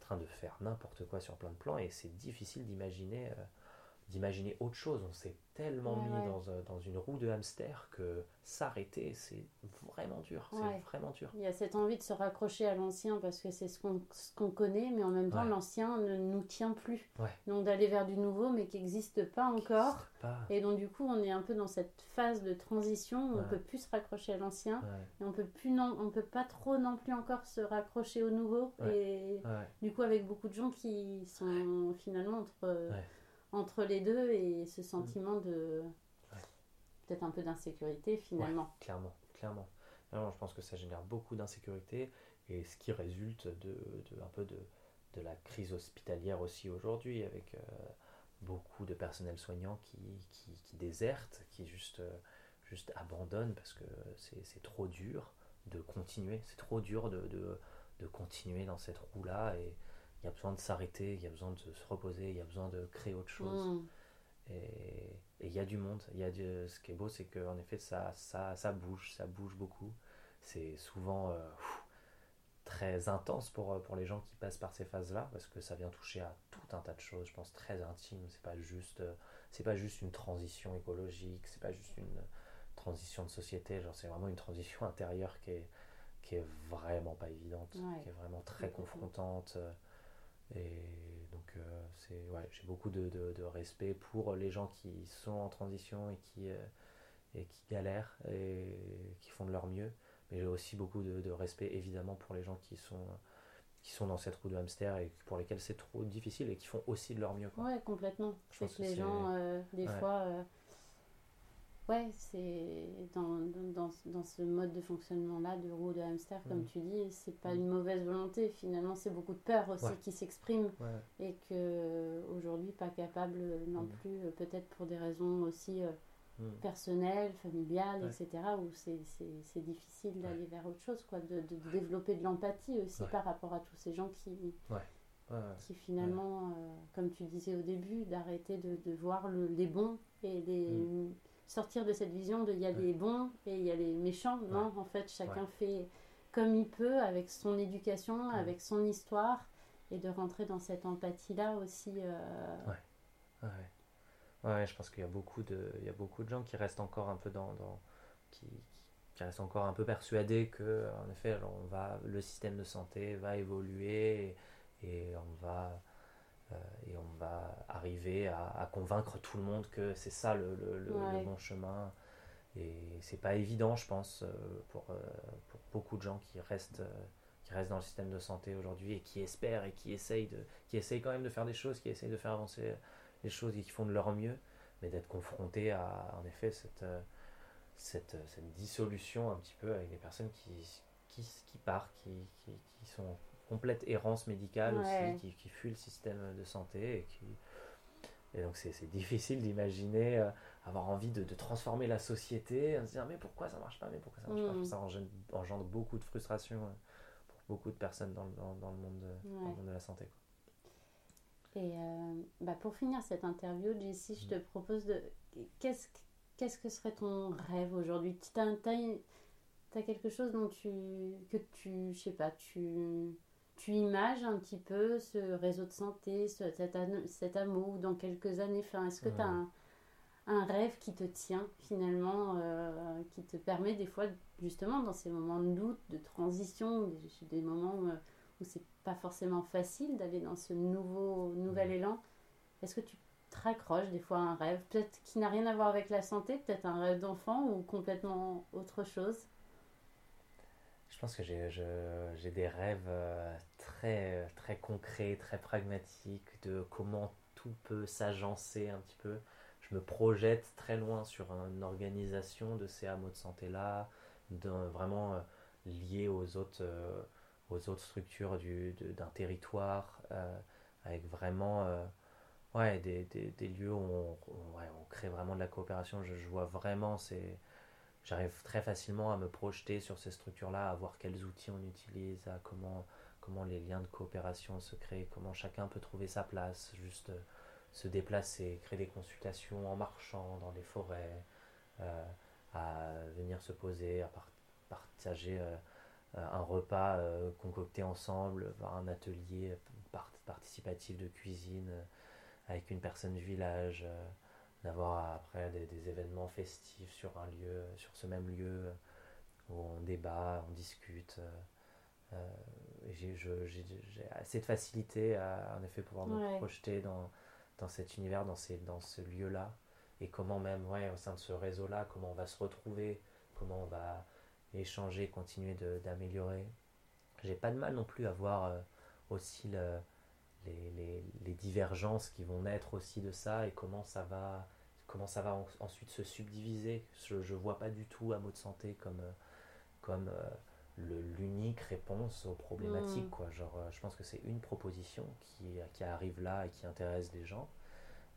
train de faire n'importe quoi sur plein de plans et c'est difficile d'imaginer d'imaginer autre chose. On s'est tellement mis Dans, dans, une roue de hamster que s'arrêter, c'est vraiment dur. C'est vraiment dur. Il y a cette envie de se raccrocher à l'ancien parce que c'est ce qu'on connaît, mais en même temps, l'ancien ne nous tient plus. Donc d'aller vers du nouveau, mais qui n'existe pas encore. Et donc du coup, on est un peu dans cette phase de transition où on peut plus se raccrocher à l'ancien. Et on peut plus non, on peut pas trop non plus encore se raccrocher au nouveau. Et du coup, avec beaucoup de gens qui sont finalement entre entre les deux et ce sentiment de peut-être un peu d'insécurité finalement. clairement, clairement. je pense que ça génère beaucoup d'insécurité et ce qui résulte de, de un peu de, de, la crise hospitalière aussi aujourd'hui avec euh, beaucoup de personnel soignant qui, qui, qui désertent, qui juste, euh, juste abandonnent parce que c'est trop dur de continuer, c'est trop dur de, de, de, continuer dans cette roue-là et, il y a besoin de s'arrêter, il y a besoin de se reposer, il y a besoin de créer autre chose. Mm. Et, il y a du monde. Il y a ce qui est beau, c'est qu'en effet, ça, ça, ça bouge, ça bouge beaucoup. C'est souvent euh, très intense pour, euh, pour les gens qui passent par ces phases-là, parce que ça vient toucher à tout un tas de choses, je pense, très intimes. C'est pas juste, euh, c'est pas juste une transition écologique, c'est pas juste une transition de société, genre c'est vraiment une transition intérieure qui est, qui est vraiment pas évidente, qui est vraiment très confrontante. Et donc, euh, c'est, ouais, j'ai beaucoup de, de, respect pour les gens qui sont en transition et qui, euh, et qui galèrent et qui font de leur mieux. Mais j'ai aussi beaucoup de, de, respect, évidemment, pour les gens qui sont, qui sont dans cette roue de hamster et pour lesquels c'est trop difficile et qui font aussi de leur mieux. Quoi. Ouais, complètement. Je que, les gens, euh, des fois Ouais, c'est dans, dans, dans, ce mode de fonctionnement-là, de roue de hamster, comme mm. tu dis, c'est pas mm. une mauvaise volonté. Finalement, c'est beaucoup de peur aussi qui s'exprime et que aujourd'hui pas capable non mm. plus, euh, peut-être pour des raisons aussi euh, personnelles, familiales, etc., où c'est difficile d'aller vers autre chose, quoi, de, de, développer de l'empathie aussi par rapport à tous ces gens qui, qui finalement, euh, comme tu disais au début, d'arrêter de, de, voir le, les bons et les sortir de cette vision de il y a les bons et il y a les méchants. Non, en fait, chacun fait comme il peut avec son éducation, avec son histoire et de rentrer dans cette empathie-là aussi. Euh... Ouais. ouais. Ouais, je pense qu'il y a beaucoup de, il y a beaucoup de gens qui restent encore un peu dans, dans qui, qui, restent encore un peu persuadés que, en effet, on va, le système de santé va évoluer et on va, et on va arriver à, convaincre tout le monde que c'est ça le, bon chemin. Et c'est pas évident, je pense, euh, pour, euh, pour beaucoup de gens qui restent, qui restent dans le système de santé aujourd'hui et qui espèrent et qui essayent, de, qui essayent quand même de faire des choses, qui essayent de faire avancer les choses et qui font de leur mieux, mais d'être confrontés à, en effet, cette, cette, cette, dissolution un petit peu avec des personnes qui, qui, qui partent, qui, qui, qui sont complète errance médicale aussi, qui, qui, fuit le système de santé et qui. Et donc c'est difficile d'imaginer euh, avoir envie de, de, transformer la société, en se dire mais pourquoi ça marche pas, mais pourquoi ça marche pas? Mm. Ça engendre, beaucoup de frustration euh, pour beaucoup de personnes dans, dans, dans, le, monde de, dans, le, monde de, la santé. Et euh, bah pour finir cette interview, Jessie, je mm. te propose de... Qu'est-ce qu'est-ce que serait ton rêve aujourd'hui? Tu as, quelque chose dont tu... que tu... je sais pas, tu tu images un petit peu ce réseau de santé, ce, cet, amour dans quelques années? Enfin, Est-ce que tu as un, rêve qui te tient finalement, euh, qui te permet des fois, justement, dans ces moments de doute, de transition, des, des moments où, où c'est pas forcément facile d'aller dans ce nouveau, nouvel élan, est-ce que tu te raccroches des fois à un rêve, peut-être qui n'a rien à voir avec la santé, peut-être un rêve d'enfant ou complètement autre chose? Je pense que j'ai des rêves euh, très, très concrets, très pragmatiques de comment tout peut s'agencer un petit peu. Je me projette très loin sur une organisation de ces hameaux de santé-là, vraiment euh, lié aux autres, euh, aux autres structures d'un territoire, avec vraiment ouais, des, des, lieux où on, on, crée vraiment de la coopération. Je, je vois vraiment ces j'arrive très facilement à me projeter sur ces structures-là, à voir quels outils on utilise, à comment, comment les liens de coopération se créent, comment chacun peut trouver sa place, juste euh, se déplacer, créer des consultations en marchant dans les forêts, euh, à venir se poser, à partager euh, un repas concocté ensemble, un atelier participatif de cuisine avec une personne du village, d'avoir après des, des, événements festifs sur un lieu, sur ce même lieu, où on débat, on discute. j'ai assez de facilité à en effet pouvoir me projeter dans, dans cet univers, dans, ces, dans ce lieu-là, et comment même, ouais, au sein de ce réseau-là, comment on va se retrouver, comment on va échanger, continuer d'améliorer. J'ai pas de mal non plus à voir euh, aussi le, les, les, les, divergences qui vont naître aussi de ça et comment ça va, comment ça va ensuite se subdiviser. Je ne vois pas du tout à mot de santé comme, euh, comme euh, l'unique réponse aux problématiques. Mm. Quoi. Genre, je pense que c'est une proposition qui, qui arrive là et qui intéresse des gens.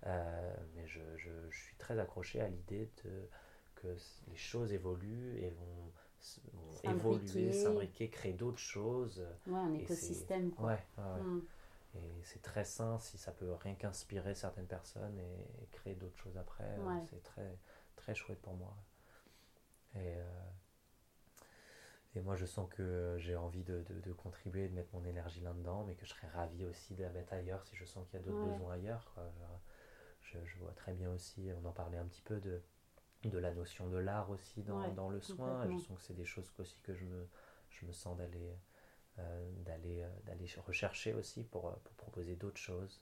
Euh, mais je, je, je, suis très accroché à l'idée de, que les choses évoluent et vont, évoluer, s'imbriquer, créer d'autres choses. Ouais, un écosystème. Quoi. Ouais, mm. Et c'est très sain si ça peut rien qu'inspirer certaines personnes et, créer d'autres choses après. Euh, c'est très, très chouette pour moi. Et, euh, et moi, je sens que j'ai envie de, de, de, contribuer, de mettre mon énergie là-dedans, mais que je serais ravi aussi de la mettre ailleurs si je sens qu'il y a d'autres besoins ailleurs. Quoi je, vois très bien aussi, on en parlait un petit peu de, de la notion de l'art aussi dans, dans le soin. Je sens que c'est des choses aussi que je me, je me sens d'aller d'aller euh, d'aller rechercher aussi pour, euh, pour proposer d'autres choses.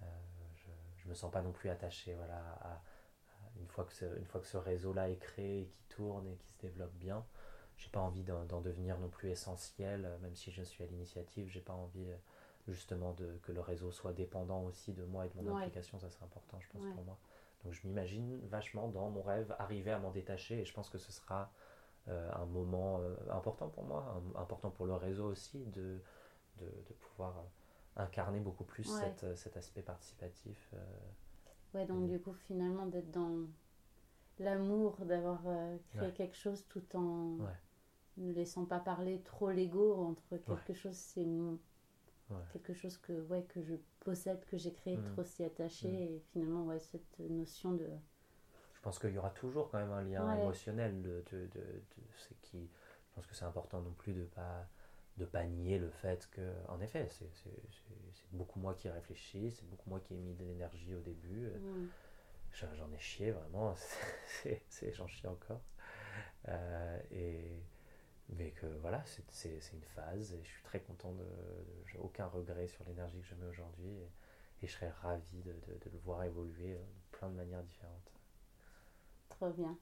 je ne me sens pas non plus attaché voilà, à, une, fois que ce, une fois que ce réseau-là est créé et qui tourne et qui se développe bien. J'ai pas envie d'en devenir non plus essentiel, même si je suis à l'initiative, j'ai pas envie justement de, que le réseau soit dépendant aussi de moi et de mon implication, ça c'est important je pense pour moi. Donc je m'imagine vachement dans mon rêve arriver à m'en détacher et je pense que ce sera euh, un moment euh, important pour moi, important pour le réseau aussi de, de, de pouvoir euh, incarner beaucoup plus cette, cet aspect participatif. ouais, donc du coup finalement d'être dans l'amour d'avoir créé quelque chose tout en ne laissant pas parler trop l'ego entre quelque chose c'est quelque chose que, ouais, que je possède, que j'ai créé, mm. trop s'y attacher, mm. et finalement, ouais, cette notion de... Je pense qu'il y aura toujours quand même un lien émotionnel de, de, de, de qui... Je pense que c'est important non plus de pas de pas nier le fait que, en effet, c'est beaucoup moi qui réfléchis, c'est beaucoup moi qui ai mis de l'énergie au début. Mm. J'en ai chié vraiment, j'en chie encore. Euh, et, mais que voilà, c'est une phase et je suis très content de. J'ai aucun regret sur l'énergie que je mets aujourd'hui et, je serais ravi de, de, le voir évoluer de plein de manières différentes. Bien.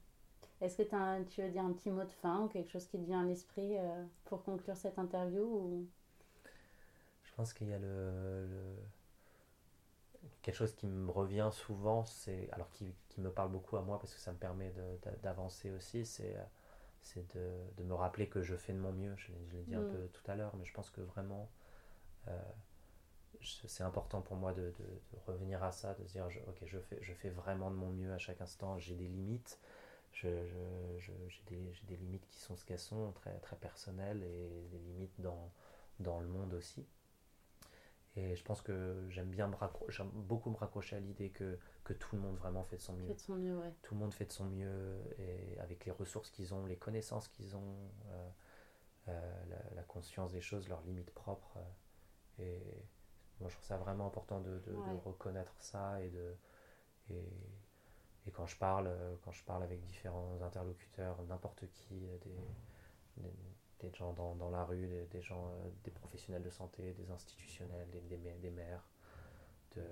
Est-ce que tu veux dire un petit mot de fin ou quelque chose qui te vient à l'esprit euh, pour conclure cette interview ou... Je pense qu'il y a le, quelque chose qui me revient souvent, c'est alors qui, qui, me parle beaucoup à moi parce que ça me permet d'avancer aussi, c'est euh, c'est de, de, me rappeler que je fais de mon mieux. Je, l'ai dit un mm. peu tout à l'heure, mais je pense que vraiment, euh, c'est important pour moi de, de, de, revenir à ça, de se dire, ok, je fais, je fais vraiment de mon mieux à chaque instant, j'ai des limites, j'ai je, des, des, limites qui sont ce qu'elles sont, très, très personnelles, et des limites dans, dans le monde aussi. Et je pense que j'aime bien j'aime beaucoup me raccrocher à l'idée que, que, tout le monde vraiment fait de son mieux. son mieux Tout le monde fait de son mieux et avec les ressources qu'ils ont, les connaissances qu'ils ont, euh, euh, la, conscience des choses, leurs limites propres. Euh, et moi je trouve ça vraiment important de, de, reconnaître ça et de. Et, et, quand je parle, quand je parle avec différents interlocuteurs, n'importe qui, des des gens dans, dans la rue, des, gens, euh, des professionnels de santé, des institutionnels, des, des, des maires, de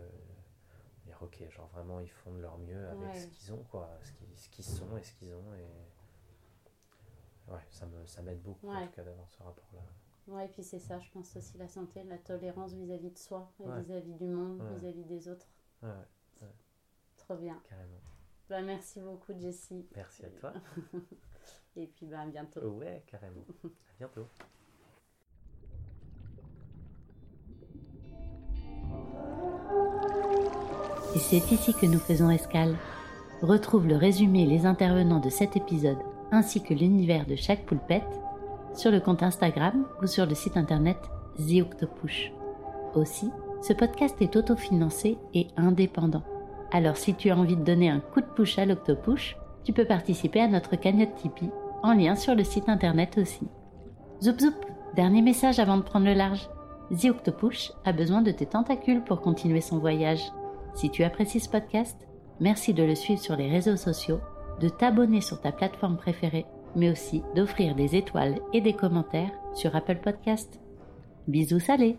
dire ok, genre vraiment ils font de leur mieux avec ce qu'ils ont, quoi, ce qu'ils, ce qu'ils sont et ce qu'ils ont. Et ouais, ça, me, ça m'aide beaucoup en tout cas d'avoir ce rapport-là. Ouais, et puis c'est ça, je pense aussi la santé, la tolérance vis-à-vis de soi, vis-à-vis du monde, vis-à-vis des autres. Ouais, Trop bien. Carrément. Bah, merci beaucoup, Jessie. Merci à toi. Et puis bah, à bientôt. Ouais, carrément. à bientôt. Et c'est ici que nous faisons escale. Retrouve le résumé et les intervenants de cet épisode, ainsi que l'univers de chaque poulpette, sur le compte Instagram ou sur le site internet The Aussi, ce podcast est autofinancé et indépendant. Alors si tu as envie de donner un coup de pouce à l'Octopush, tu peux participer à notre cagnotte Tipeee, en lien sur le site internet aussi. Zoup zoup, dernier message avant de prendre le large. The a besoin de tes tentacules pour continuer son voyage. Si tu apprécies ce podcast, merci de le suivre sur les réseaux sociaux, de t'abonner sur ta plateforme préférée mais aussi d'offrir des étoiles et des commentaires sur Apple Podcast. Bisous salés